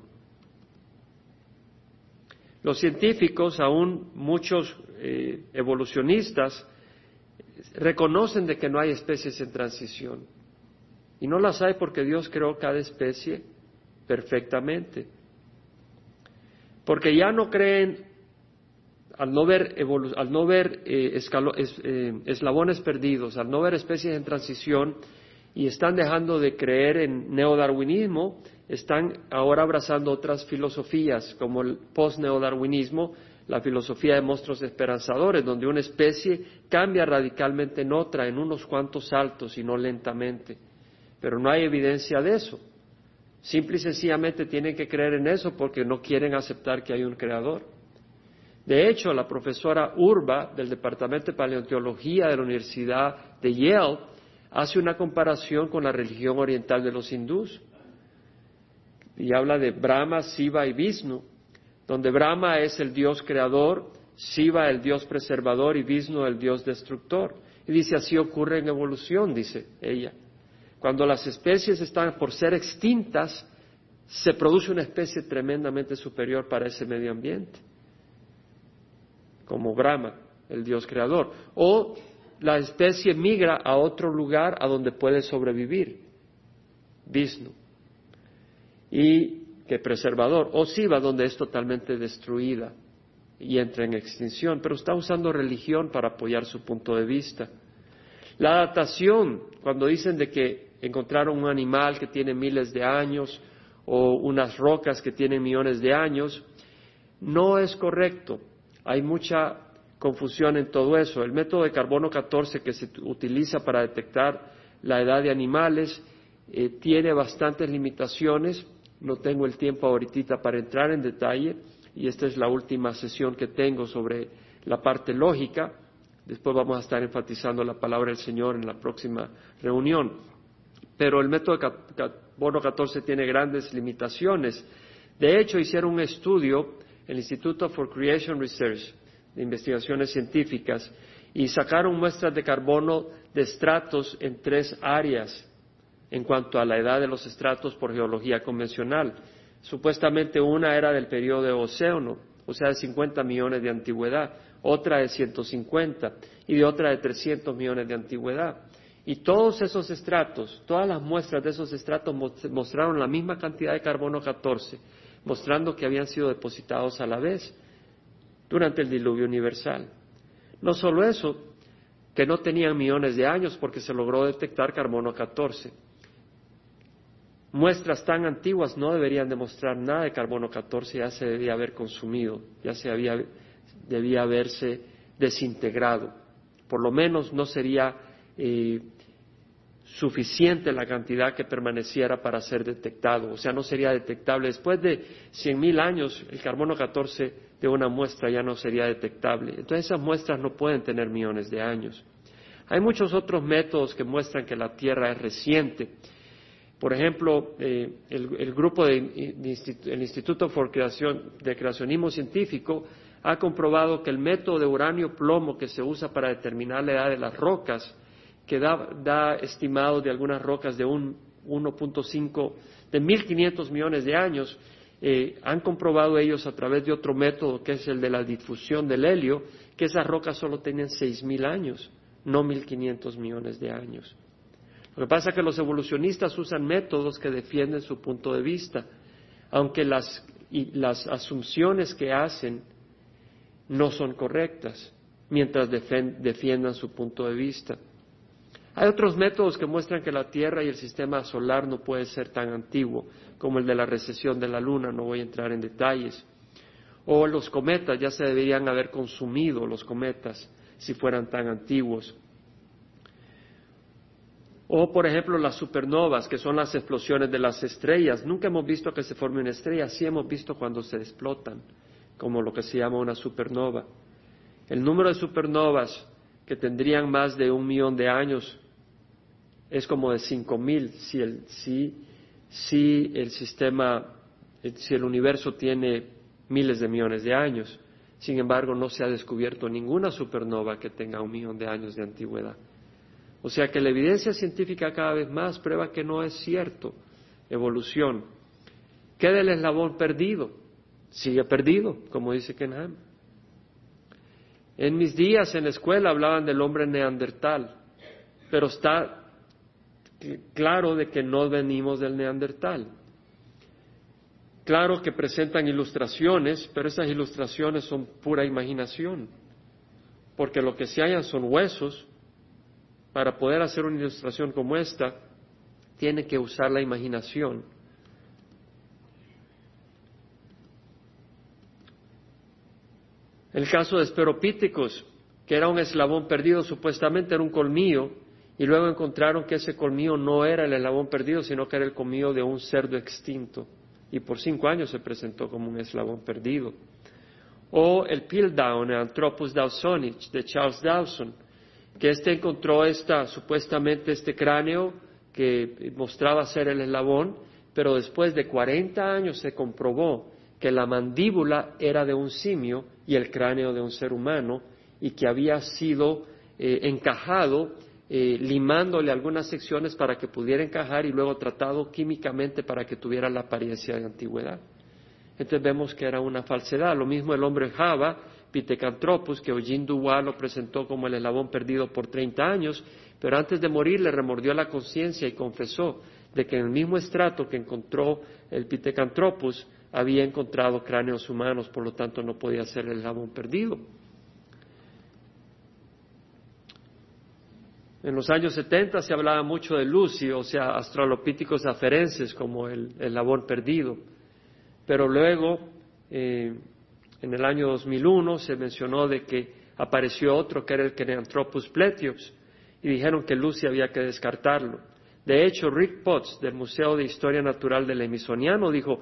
Los científicos, aún muchos eh, evolucionistas, reconocen de que no hay especies en transición. Y no las hay porque Dios creó cada especie perfectamente. Porque ya no creen, al no ver, al no ver eh, eh, eslabones perdidos, al no ver especies en transición, y están dejando de creer en neodarwinismo, están ahora abrazando otras filosofías, como el post-neodarwinismo, la filosofía de monstruos esperanzadores, donde una especie cambia radicalmente en otra en unos cuantos saltos y no lentamente. Pero no hay evidencia de eso. Simple y sencillamente tienen que creer en eso porque no quieren aceptar que hay un creador. De hecho, la profesora Urba del Departamento de Paleontología de la Universidad de Yale hace una comparación con la religión oriental de los hindús y habla de Brahma, Siva y Vishnu, donde Brahma es el dios creador, Siva el dios preservador y Vishnu el dios destructor. Y dice, así ocurre en evolución, dice ella. Cuando las especies están por ser extintas, se produce una especie tremendamente superior para ese medio ambiente, como Brahma, el dios creador. O la especie migra a otro lugar a donde puede sobrevivir, Vishnu y que preservador, o Siva, donde es totalmente destruida y entra en extinción, pero está usando religión para apoyar su punto de vista. La datación, cuando dicen de que encontraron un animal que tiene miles de años o unas rocas que tienen millones de años, no es correcto. Hay mucha confusión en todo eso. El método de carbono 14 que se utiliza para detectar la edad de animales eh, tiene bastantes limitaciones no tengo el tiempo ahorita para entrar en detalle y esta es la última sesión que tengo sobre la parte lógica Después vamos a estar enfatizando la palabra del Señor en la próxima reunión. Pero el método carbono 14 tiene grandes limitaciones. De hecho, hicieron un estudio, el Instituto for Creation Research, de investigaciones científicas, y sacaron muestras de carbono de estratos en tres áreas en cuanto a la edad de los estratos por geología convencional. Supuestamente una era del periodo de Océano, o sea, de 50 millones de antigüedad, otra de 150 y de otra de 300 millones de antigüedad. Y todos esos estratos, todas las muestras de esos estratos mostraron la misma cantidad de carbono 14, mostrando que habían sido depositados a la vez durante el diluvio universal. No solo eso, que no tenían millones de años porque se logró detectar carbono 14. Muestras tan antiguas no deberían demostrar nada de carbono 14, ya se debía haber consumido, ya se había, debía haberse desintegrado. Por lo menos no sería eh, suficiente la cantidad que permaneciera para ser detectado, o sea, no sería detectable. Después de 100.000 años, el carbono 14 de una muestra ya no sería detectable. Entonces esas muestras no pueden tener millones de años. Hay muchos otros métodos que muestran que la Tierra es reciente. Por ejemplo, eh, el, grupo del Instituto for de Creacionismo Científico ha comprobado que el método de uranio-plomo que se usa para determinar la edad de las rocas que da, estimado de algunas rocas de un 1.5, de 1.500 millones de años, eh, han comprobado ellos a través de otro método que es el de la difusión del helio, que esas rocas solo tienen 6.000 años, no 1.500 millones de años. Lo que pasa es que los evolucionistas usan métodos que defienden su punto de vista, aunque las, las asunciones que hacen no son correctas, mientras defiendan su punto de vista. Hay otros métodos que muestran que la Tierra y el sistema solar no puede ser tan antiguo como el de la recesión de la Luna, no voy a entrar en detalles. O los cometas, ya se deberían haber consumido los cometas si fueran tan antiguos. O, por ejemplo, las supernovas, que son las explosiones de las estrellas. Nunca hemos visto que se forme una estrella, sí hemos visto cuando se explotan, como lo que se llama una supernova. El número de supernovas que tendrían más de un millón de años es como de cinco mil si el, si, el sistema, si el universo tiene miles de millones de años. Sin embargo, no se ha descubierto ninguna supernova que tenga un millón de años de antigüedad. O sea que la evidencia científica cada vez más prueba que no es cierto. Evolución. ¿Qué del eslabón perdido? Sigue perdido, como dice Kenham. En mis días en la escuela hablaban del hombre neandertal, pero está claro de que no venimos del neandertal. Claro que presentan ilustraciones, pero esas ilustraciones son pura imaginación, porque lo que se hallan son huesos. Para poder hacer una ilustración como esta, tiene que usar la imaginación. El caso de Esperopíticos, que era un eslabón perdido, supuestamente era un colmillo, y luego encontraron que ese colmillo no era el eslabón perdido, sino que era el colmillo de un cerdo extinto. Y por cinco años se presentó como un eslabón perdido. O el Piltdown, el Anthropus dawsonich, de Charles Dawson, que éste encontró esta, supuestamente este cráneo que mostraba ser el eslabón, pero después de 40 años se comprobó que la mandíbula era de un simio y el cráneo de un ser humano y que había sido eh, encajado eh, limándole algunas secciones para que pudiera encajar y luego tratado químicamente para que tuviera la apariencia de antigüedad. Entonces vemos que era una falsedad. Lo mismo el hombre Java, Pithecanthropus, que Eugene Dubois lo presentó como el eslabón perdido por 30 años, pero antes de morir le remordió la conciencia y confesó de que en el mismo estrato que encontró el Pithecanthropus había encontrado cráneos humanos, por lo tanto no podía ser el eslabón perdido. En los años 70 se hablaba mucho de Lucy, o sea, astralopíticos aferenses, como el, labor perdido. Pero luego, eh, en el año 2001, se mencionó de que apareció otro que era el Kenanthropus pletiops, y dijeron que Lucy había que descartarlo. De hecho, Rick Potts, del Museo de Historia Natural del Emisoniano, dijo,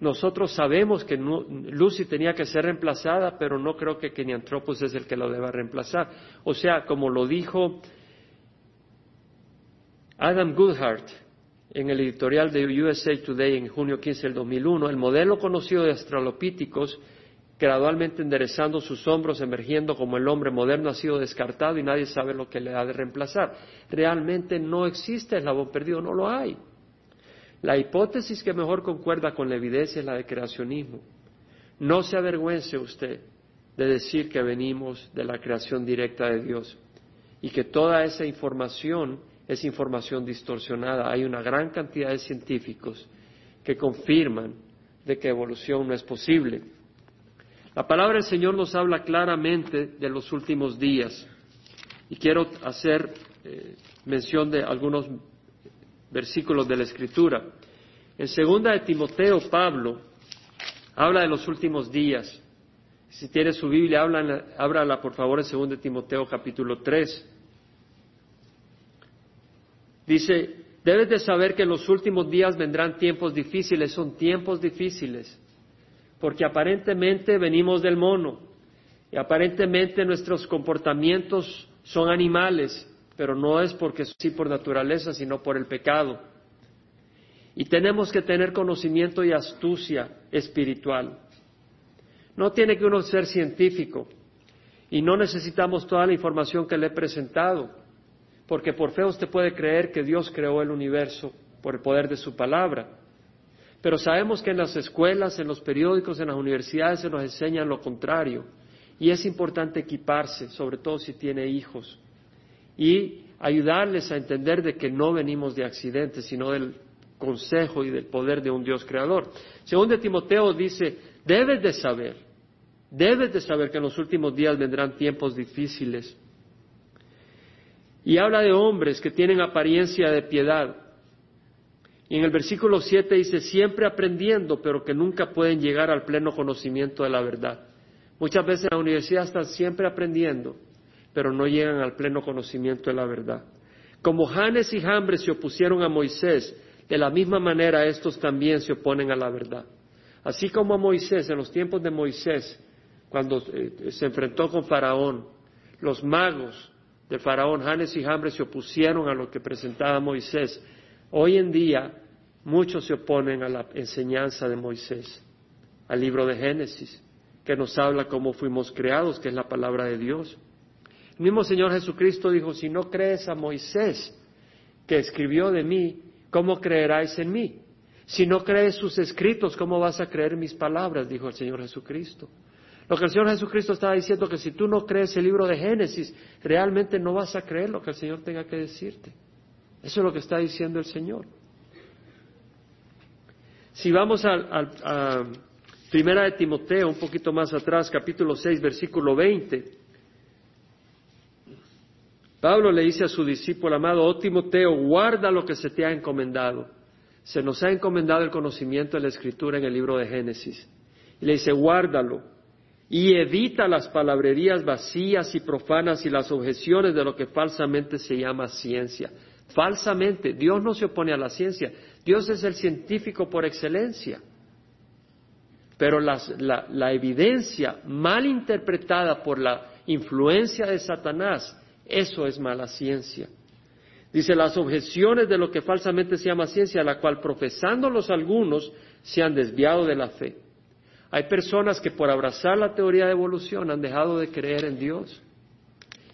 Nosotros sabemos que Lucy tenía que ser reemplazada, pero no creo que Keniantropos es el que lo deba reemplazar. O sea, como lo dijo Adam Goodhart en el editorial de USA Today en junio 15 del 2001, el modelo conocido de Australopithecus, gradualmente enderezando sus hombros, emergiendo como el hombre moderno, ha sido descartado y nadie sabe lo que le ha de reemplazar. Realmente no existe eslabón perdido, no lo hay. La hipótesis que mejor concuerda con la evidencia es la de creacionismo. No se avergüence usted de decir que venimos de la creación directa de Dios y que toda esa información es información distorsionada. Hay una gran cantidad de científicos que confirman de que evolución no es posible. La palabra del Señor nos habla claramente de los últimos días y quiero hacer eh, mención de algunos versículos de la Escritura. En segunda de Timoteo, Pablo habla de los últimos días. Si tiene su Biblia, háblala, por favor en segunda de Timoteo capítulo 3. Dice, debes de saber que en los últimos días vendrán tiempos difíciles, son tiempos difíciles, porque aparentemente venimos del mono y aparentemente nuestros comportamientos son animales, pero no es porque sí por naturaleza, sino por el pecado. Y tenemos que tener conocimiento y astucia espiritual. No tiene que uno ser científico y no necesitamos toda la información que le he presentado, porque por fe usted puede creer que Dios creó el universo por el poder de su palabra. Pero sabemos que en las escuelas, en los periódicos, en las universidades se nos enseñan lo contrario. Y es importante equiparse, sobre todo si tiene hijos y ayudarles a entender de que no venimos de accidentes, sino del consejo y del poder de un Dios creador. Según de Timoteo dice, debes de saber, debes de saber que en los últimos días vendrán tiempos difíciles. Y habla de hombres que tienen apariencia de piedad. Y en el versículo 7 dice, siempre aprendiendo, pero que nunca pueden llegar al pleno conocimiento de la verdad. Muchas veces en la universidad están siempre aprendiendo, pero no llegan al pleno conocimiento de la verdad. Como Janes y Jambres se opusieron a Moisés, de la misma manera estos también se oponen a la verdad. Así como a Moisés, en los tiempos de Moisés, cuando eh, se enfrentó con Faraón, los magos de Faraón, Janes y Jambres, se opusieron a lo que presentaba Moisés. Hoy en día muchos se oponen a la enseñanza de Moisés, al libro de Génesis, que nos habla cómo fuimos creados, que es la palabra de Dios. El mismo Señor Jesucristo dijo, si no crees a Moisés, que escribió de mí, ¿cómo creeráis en mí? Si no crees sus escritos, ¿cómo vas a creer mis palabras? dijo el Señor Jesucristo. Lo que el Señor Jesucristo estaba diciendo que si tú no crees el libro de Génesis, realmente no vas a creer lo que el Señor tenga que decirte. Eso es lo que está diciendo el Señor. Si vamos a, a Primera de Timoteo, un poquito más atrás, capítulo 6, versículo 20, Pablo le dice a su discípulo amado, oh Timoteo, guarda lo que se te ha encomendado. Se nos ha encomendado el conocimiento de la escritura en el libro de Génesis. Y le dice, guárdalo y evita las palabrerías vacías y profanas y las objeciones de lo que falsamente se llama ciencia. Falsamente, Dios no se opone a la ciencia, Dios es el científico por excelencia. Pero la, la evidencia mal interpretada por la influencia de Satanás eso es mala ciencia. Dice, las objeciones de lo que falsamente se llama ciencia, la cual profesando los algunos se han desviado de la fe. Hay personas que por abrazar la teoría de evolución han dejado de creer en Dios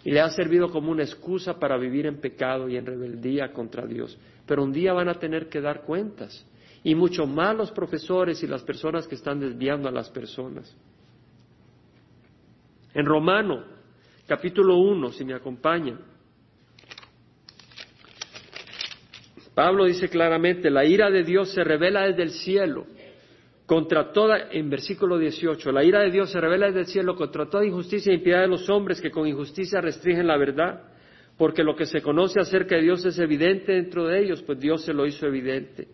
y le ha servido como una excusa para vivir en pecado y en rebeldía contra Dios. Pero un día van a tener que dar cuentas y mucho más los profesores y las personas que están desviando a las personas. En Romano capítulo 1, si me acompañan. Pablo dice claramente, la ira de Dios se revela desde el cielo contra toda, en versículo 18, la ira de Dios se revela desde el cielo contra toda injusticia e impiedad de los hombres que con injusticia restringen la verdad, porque lo que se conoce acerca de Dios es evidente dentro de ellos, pues Dios se lo hizo evidente.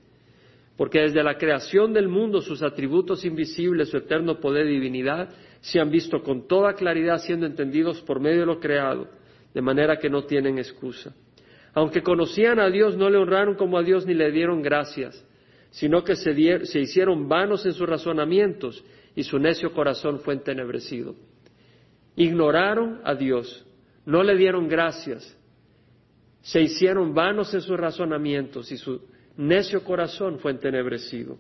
Porque desde la creación del mundo sus atributos invisibles, su eterno poder y divinidad, se han visto con toda claridad siendo entendidos por medio de lo creado, de manera que no tienen excusa. Aunque conocían a Dios, no le honraron como a Dios ni le dieron gracias, sino que se, hicieron vanos en sus razonamientos y su necio corazón fue entenebrecido. Ignoraron a Dios, no le dieron gracias, se hicieron vanos en sus razonamientos y su necio corazón fue entenebrecido.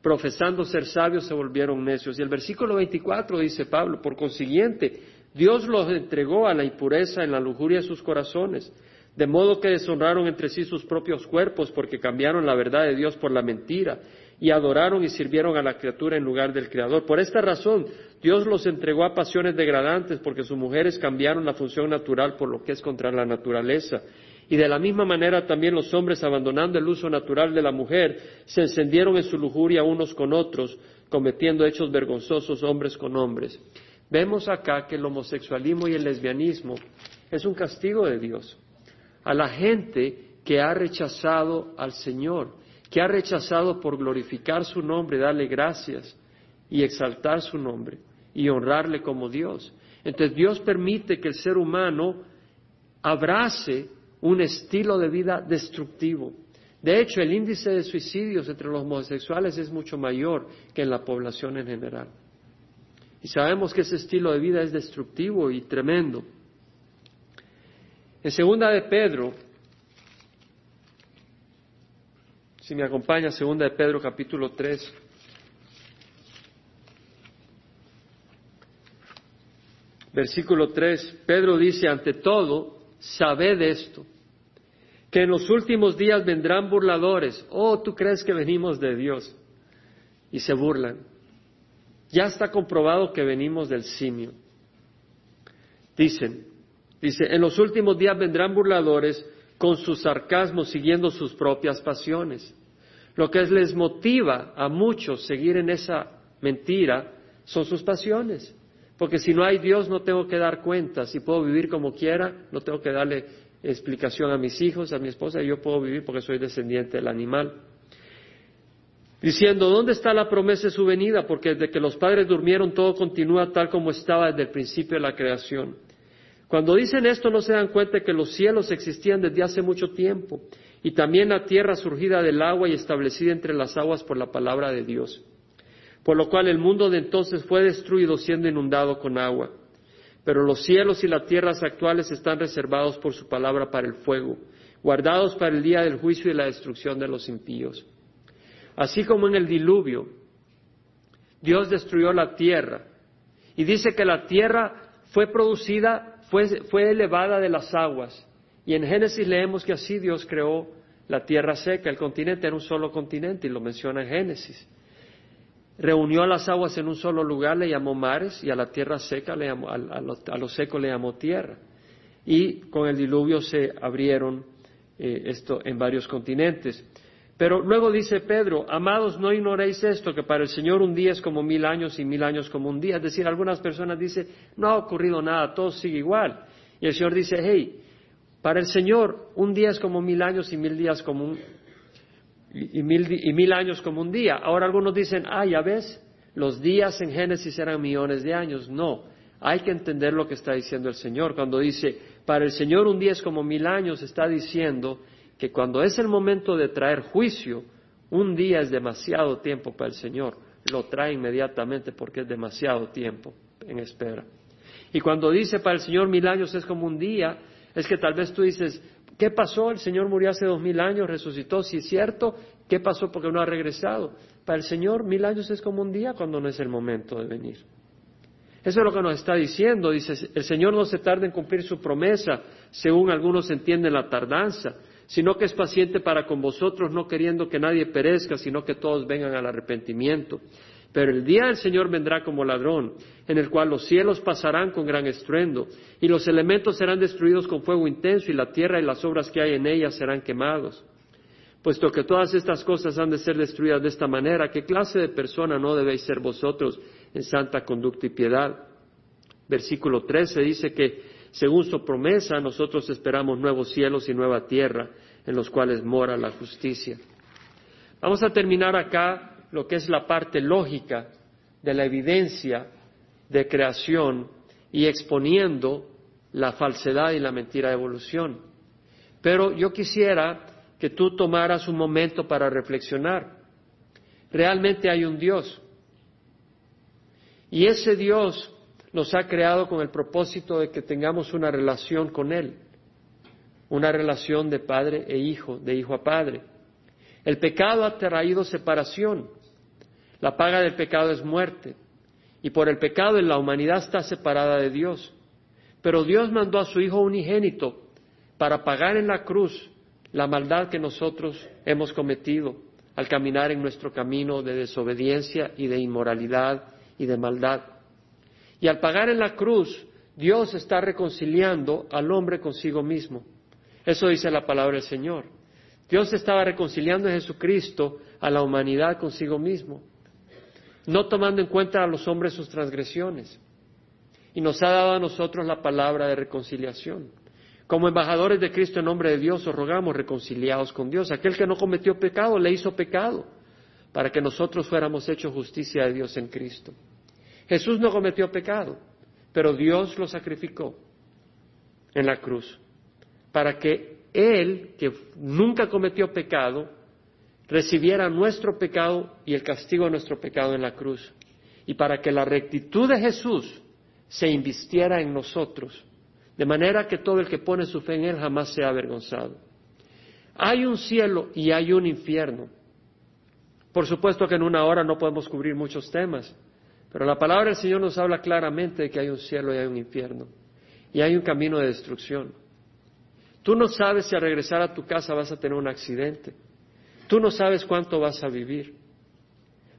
Profesando ser sabios se volvieron necios. Y el versículo 24 dice Pablo, por consiguiente, Dios los entregó a la impureza en la lujuria de sus corazones, de modo que deshonraron entre sí sus propios cuerpos porque cambiaron la verdad de Dios por la mentira y adoraron y sirvieron a la criatura en lugar del Creador. Por esta razón, Dios los entregó a pasiones degradantes porque sus mujeres cambiaron la función natural por lo que es contra la naturaleza. Y de la misma manera también los hombres, abandonando el uso natural de la mujer, se encendieron en su lujuria unos con otros, cometiendo hechos vergonzosos hombres con hombres. Vemos acá que el homosexualismo y el lesbianismo es un castigo de Dios a la gente que ha rechazado al Señor que ha rechazado por glorificar su nombre, darle gracias y exaltar su nombre y honrarle como Dios. Entonces Dios permite que el ser humano abrace un estilo de vida destructivo. De hecho, el índice de suicidios entre los homosexuales es mucho mayor que en la población en general. Y sabemos que ese estilo de vida es destructivo y tremendo. En segunda de Pedro, Si me acompaña, segunda de Pedro capítulo 3. Versículo 3, Pedro dice, ante todo, sabed esto, que en los últimos días vendrán burladores. Oh, tú crees que venimos de Dios. Y se burlan. Ya está comprobado que venimos del simio. Dicen, dice, en los últimos días vendrán burladores con su sarcasmo siguiendo sus propias pasiones. Lo que les motiva a muchos seguir en esa mentira son sus pasiones. Porque si no hay Dios no tengo que dar cuenta. Si puedo vivir como quiera, no tengo que darle explicación a mis hijos, a mi esposa, yo puedo vivir porque soy descendiente del animal. Diciendo, ¿dónde está la promesa de su venida? Porque desde que los padres durmieron todo continúa tal como estaba desde el principio de la creación. Cuando dicen esto no se dan cuenta que los cielos existían desde hace mucho tiempo y también la tierra surgida del agua y establecida entre las aguas por la palabra de Dios. Por lo cual el mundo de entonces fue destruido siendo inundado con agua. Pero los cielos y las tierras actuales están reservados por su palabra para el fuego, guardados para el día del juicio y la destrucción de los impíos. Así como en el diluvio, Dios destruyó la tierra y dice que la tierra fue producida, fue, elevada de las aguas y en Génesis leemos que así Dios creó la tierra seca, el continente era un solo continente y lo menciona en Génesis. Reunió las aguas en un solo lugar, le llamó mares, y a la tierra seca, le llamó, a, lo, seco le llamó tierra. Y con el diluvio se abrieron eh, esto en varios continentes. Pero luego dice Pedro, amados, no ignoréis esto, que para el Señor un día es como mil años y mil años como un día. Es decir, algunas personas dicen, no ha ocurrido nada, todo sigue igual. Y el Señor dice, hey, para el Señor, un día es como mil años y mil días como un, y, mil, años como un día. Ahora algunos dicen, ah, ya ves, los días en Génesis eran millones de años. No, hay que entender lo que está diciendo el Señor. Cuando dice, para el Señor un día es como mil años, está diciendo que cuando es el momento de traer juicio, un día es demasiado tiempo para el Señor. Lo trae inmediatamente porque es demasiado tiempo en espera. Y cuando dice para el Señor mil años es como un día, es que tal vez tú dices, ¿qué pasó? El Señor murió hace dos mil años, resucitó, si es cierto, ¿qué pasó porque no ha regresado? Para el Señor mil años es como un día cuando no es el momento de venir. Eso es lo que nos está diciendo. Dice, el Señor no se tarda en cumplir su promesa, según algunos entienden la tardanza, sino que es paciente para con vosotros, no queriendo que nadie perezca, sino que todos vengan al arrepentimiento. Pero el día del Señor vendrá como ladrón, en el cual los cielos pasarán con gran estruendo, y los elementos serán destruidos con fuego intenso, y la tierra y las obras que hay en ella serán quemados. Puesto que todas estas cosas han de ser destruidas de esta manera, ¿qué clase de persona no debéis ser vosotros en santa conducta y piedad? Versículo 13 dice que, según su promesa, nosotros esperamos nuevos cielos y nueva tierra, en los cuales mora la justicia. Vamos a terminar acá lo que es la parte lógica de la evidencia de creación y exponiendo la falsedad y la mentira de evolución. Pero yo quisiera que tú tomaras un momento para reflexionar. Realmente hay un Dios. Y ese Dios nos ha creado con el propósito de que tengamos una relación con Él, una relación de padre e hijo, de hijo a padre. El pecado ha traído separación. La paga del pecado es muerte. Y por el pecado la humanidad está separada de Dios. Pero Dios mandó a su Hijo unigénito para pagar en la cruz la maldad que nosotros hemos cometido al caminar en nuestro camino de desobediencia y de inmoralidad y de maldad. Y al pagar en la cruz, Dios está reconciliando al hombre consigo mismo. Eso dice la palabra del Señor. Dios estaba reconciliando en Jesucristo a la humanidad consigo mismo, no tomando en cuenta a los hombres sus transgresiones. Y nos ha dado a nosotros la palabra de reconciliación. Como embajadores de Cristo en nombre de Dios, os rogamos reconciliados con Dios. Aquel que no cometió pecado, le hizo pecado, para que nosotros fuéramos hechos justicia de Dios en Cristo. Jesús no cometió pecado, pero Dios lo sacrificó en la cruz, para que él, que nunca cometió pecado, recibiera nuestro pecado y el castigo de nuestro pecado en la cruz. Y para que la rectitud de Jesús se invistiera en nosotros, de manera que todo el que pone su fe en Él jamás sea avergonzado. Hay un cielo y hay un infierno. Por supuesto que en una hora no podemos cubrir muchos temas, pero la palabra del Señor nos habla claramente de que hay un cielo y hay un infierno, y hay un camino de destrucción. Tú no sabes si al regresar a tu casa vas a tener un accidente. Tú no sabes cuánto vas a vivir.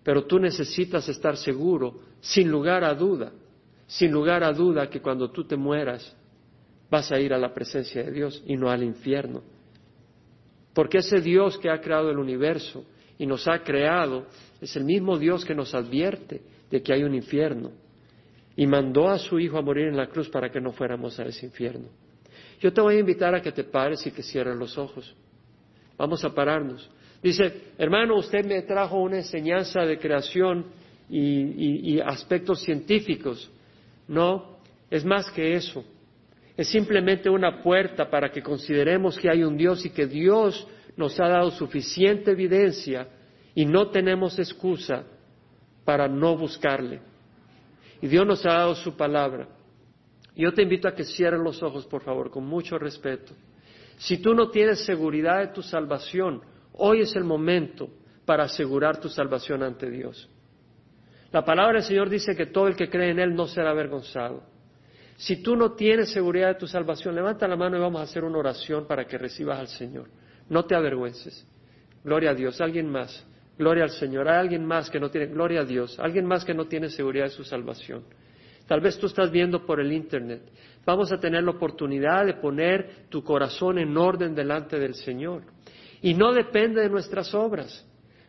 Pero tú necesitas estar seguro, sin lugar a duda, sin lugar a duda que cuando tú te mueras vas a ir a la presencia de Dios y no al infierno. Porque ese Dios que ha creado el universo y nos ha creado es el mismo Dios que nos advierte de que hay un infierno y mandó a su Hijo a morir en la cruz para que no fuéramos a ese infierno. Yo te voy a invitar a que te pares y que cierres los ojos. Vamos a pararnos. Dice, hermano, usted me trajo una enseñanza de creación y, aspectos científicos. No, es más que eso. Es simplemente una puerta para que consideremos que hay un Dios y que Dios nos ha dado suficiente evidencia y no tenemos excusa para no buscarle. Y Dios nos ha dado su palabra. Yo te invito a que cierres los ojos, por favor, con mucho respeto. Si tú no tienes seguridad de tu salvación, hoy es el momento para asegurar tu salvación ante Dios. La palabra del Señor dice que todo el que cree en Él no será avergonzado. Si tú no tienes seguridad de tu salvación, levanta la mano y vamos a hacer una oración para que recibas al Señor. No te avergüences. Gloria a Dios. Alguien más. Gloria al Señor. Hay alguien más que no tiene, gloria a Dios. Alguien más que no tiene seguridad de su salvación. Tal vez tú estás viendo por el Internet. Vamos a tener la oportunidad de poner tu corazón en orden delante del Señor. Y no depende de nuestras obras,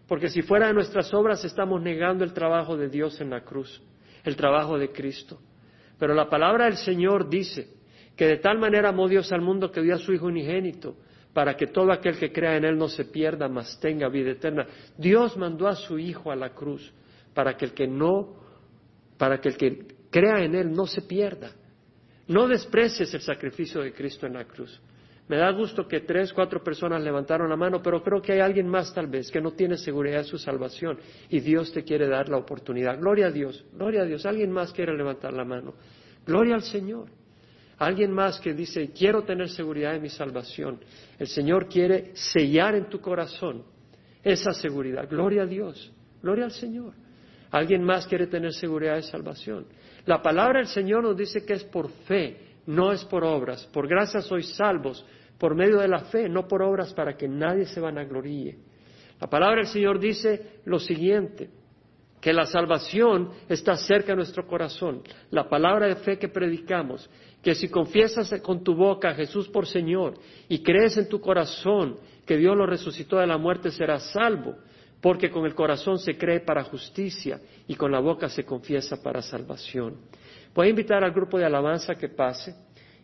porque si fuera de nuestras obras estamos negando el trabajo de Dios en la cruz, el trabajo de Cristo. Pero la palabra del Señor dice que de tal manera amó Dios al mundo que dio a su Hijo unigénito para que todo aquel que crea en Él no se pierda, mas tenga vida eterna. Dios mandó a su Hijo a la cruz para que el que no, para que el que crea en Él, no se pierda. No desprecies el sacrificio de Cristo en la cruz. Me da gusto que tres, cuatro personas levantaron la mano, pero creo que hay alguien más tal vez que no tiene seguridad de su salvación y Dios te quiere dar la oportunidad. Gloria a Dios, gloria a Dios. Alguien más quiere levantar la mano. Gloria al Señor. Alguien más que dice, quiero tener seguridad de mi salvación. El Señor quiere sellar en tu corazón esa seguridad. Gloria a Dios, gloria al Señor. Alguien más quiere tener seguridad de salvación. La palabra del Señor nos dice que es por fe, no es por obras. Por gracia sois salvos por medio de la fe, no por obras para que nadie se vanagloríe. La palabra del Señor dice lo siguiente, que la salvación está cerca de nuestro corazón. La palabra de fe que predicamos, que si confiesas con tu boca a Jesús por Señor y crees en tu corazón que Dios lo resucitó de la muerte, serás salvo porque con el corazón se cree para justicia y con la boca se confiesa para salvación. Voy a invitar al grupo de alabanza que pase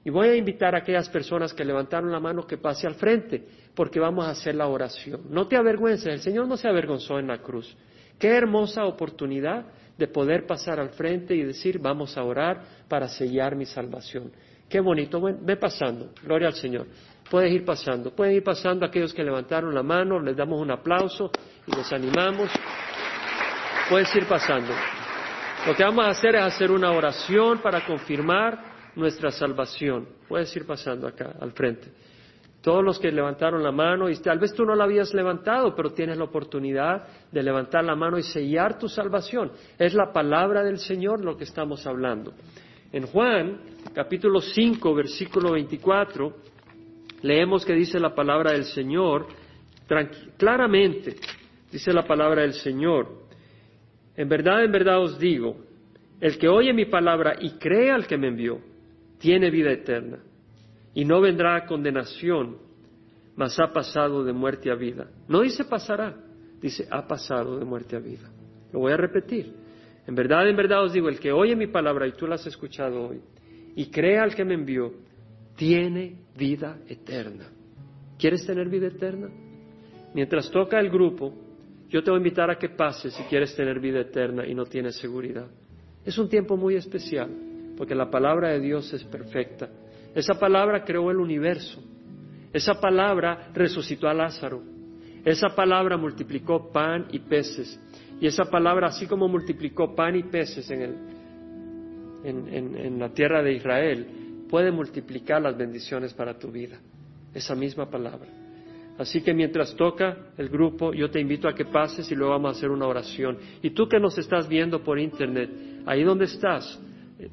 y voy a invitar a aquellas personas que levantaron la mano que pase al frente, porque vamos a hacer la oración. No te avergüences, el Señor no se avergonzó en la cruz. Qué hermosa oportunidad de poder pasar al frente y decir, vamos a orar para sellar mi salvación. Qué bonito, ve pasando, gloria al Señor. Puedes ir pasando, pueden ir pasando aquellos que levantaron la mano, les damos un aplauso y les animamos. Puedes ir pasando. Lo que vamos a hacer es hacer una oración para confirmar nuestra salvación. Puedes ir pasando acá, al frente. Todos los que levantaron la mano, y tal vez tú no la habías levantado, pero tienes la oportunidad de levantar la mano y sellar tu salvación. Es la palabra del Señor lo que estamos hablando. En Juan, capítulo 5, versículo 24, leemos que dice la palabra del Señor, claramente, dice la palabra del Señor, en verdad, en verdad os digo, el que oye mi palabra y cree al que me envió, tiene vida eterna y no vendrá a condenación, mas ha pasado de muerte a vida. No dice pasará, dice ha pasado de muerte a vida. Lo voy a repetir. En verdad, en verdad os digo, el que oye mi palabra y tú la has escuchado hoy y cree al que me envió, tiene vida eterna. ¿Quieres tener vida eterna? Mientras toca el grupo, yo te voy a invitar a que pases si quieres tener vida eterna y no tienes seguridad. Es un tiempo muy especial porque la palabra de Dios es perfecta. Esa palabra creó el universo. Esa palabra resucitó a Lázaro. Esa palabra multiplicó pan y peces. Y esa palabra, así como multiplicó pan y peces en, el, en, la tierra de Israel, puede multiplicar las bendiciones para tu vida. Esa misma palabra. Así que mientras toca el grupo, yo te invito a que pases y luego vamos a hacer una oración. Y tú que nos estás viendo por internet, ahí donde estás,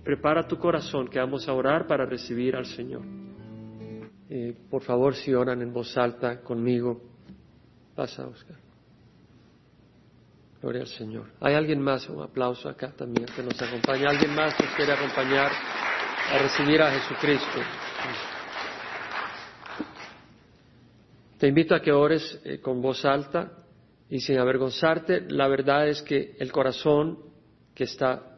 prepara tu corazón que vamos a orar para recibir al Señor. Eh, por favor, si oran en voz alta conmigo, pasa, Oscar. Gloria al Señor. ¿Hay alguien más? Un aplauso acá también que nos acompaña. ¿Alguien más nos quiere acompañar a recibir a Jesucristo? Te invito a que ores eh, con voz alta y sin avergonzarte. La verdad es que el corazón que está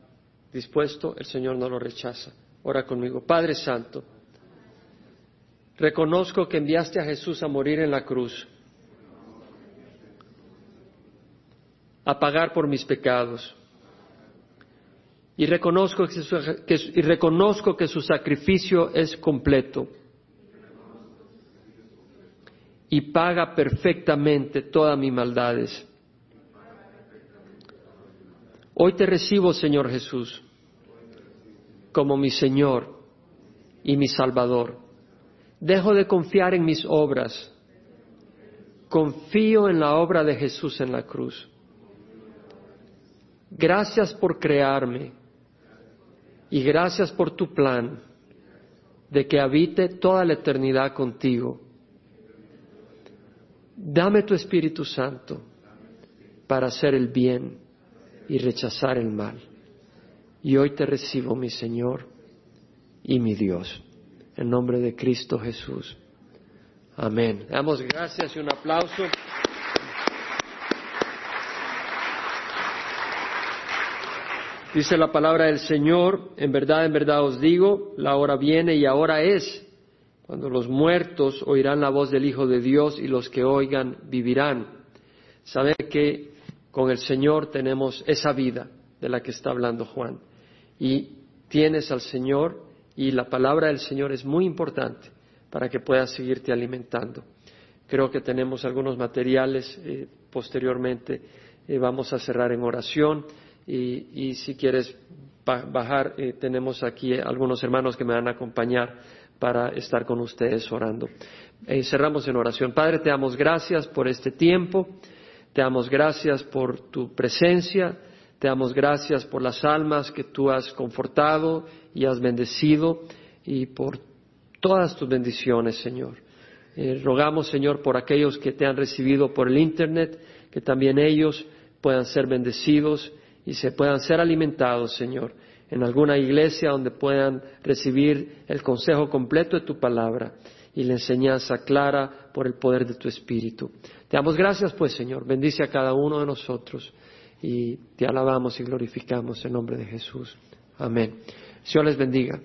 dispuesto, el Señor no lo rechaza. Ora conmigo. Padre Santo, reconozco que enviaste a Jesús a morir en la cruz, a pagar por mis pecados. Y reconozco que, su, reconozco que su sacrificio es completo y paga perfectamente todas mis maldades. Hoy te recibo, Señor Jesús, como mi Señor y mi Salvador. Dejo de confiar en mis obras. Confío en la obra de Jesús en la cruz. Gracias por crearme y gracias por tu plan de que habite toda la eternidad contigo. Dame tu Espíritu Santo para hacer el bien y rechazar el mal. Y hoy te recibo, mi Señor y mi Dios. En nombre de Cristo Jesús. Amén. Damos gracias y un aplauso. Dice la palabra del Señor, en verdad, en verdad os digo, la hora viene y ahora es, cuando los muertos oirán la voz del Hijo de Dios y los que oigan vivirán. Saber que con el Señor tenemos esa vida de la que está hablando Juan. Y tienes al Señor y la palabra del Señor es muy importante para que puedas seguirte alimentando. Creo que tenemos algunos materiales eh, posteriormente. Eh, vamos a cerrar en oración y, si quieres bajar, eh, tenemos aquí algunos hermanos que me van a acompañar para estar con ustedes orando. cerramos en oración. Padre, te damos gracias por este tiempo. Te damos gracias por tu presencia, te damos gracias por las almas que tú has confortado y has bendecido y por todas tus bendiciones, Señor. Eh, rogamos, Señor, por aquellos que te han recibido por el Internet, que también ellos puedan ser bendecidos y se puedan ser alimentados, Señor, en alguna iglesia donde puedan recibir el consejo completo de tu palabra y la enseñanza clara por el poder de tu Espíritu. Te damos gracias, pues, Señor. Bendice a cada uno de nosotros y te alabamos y glorificamos en nombre de Jesús. Amén. Señor les bendiga.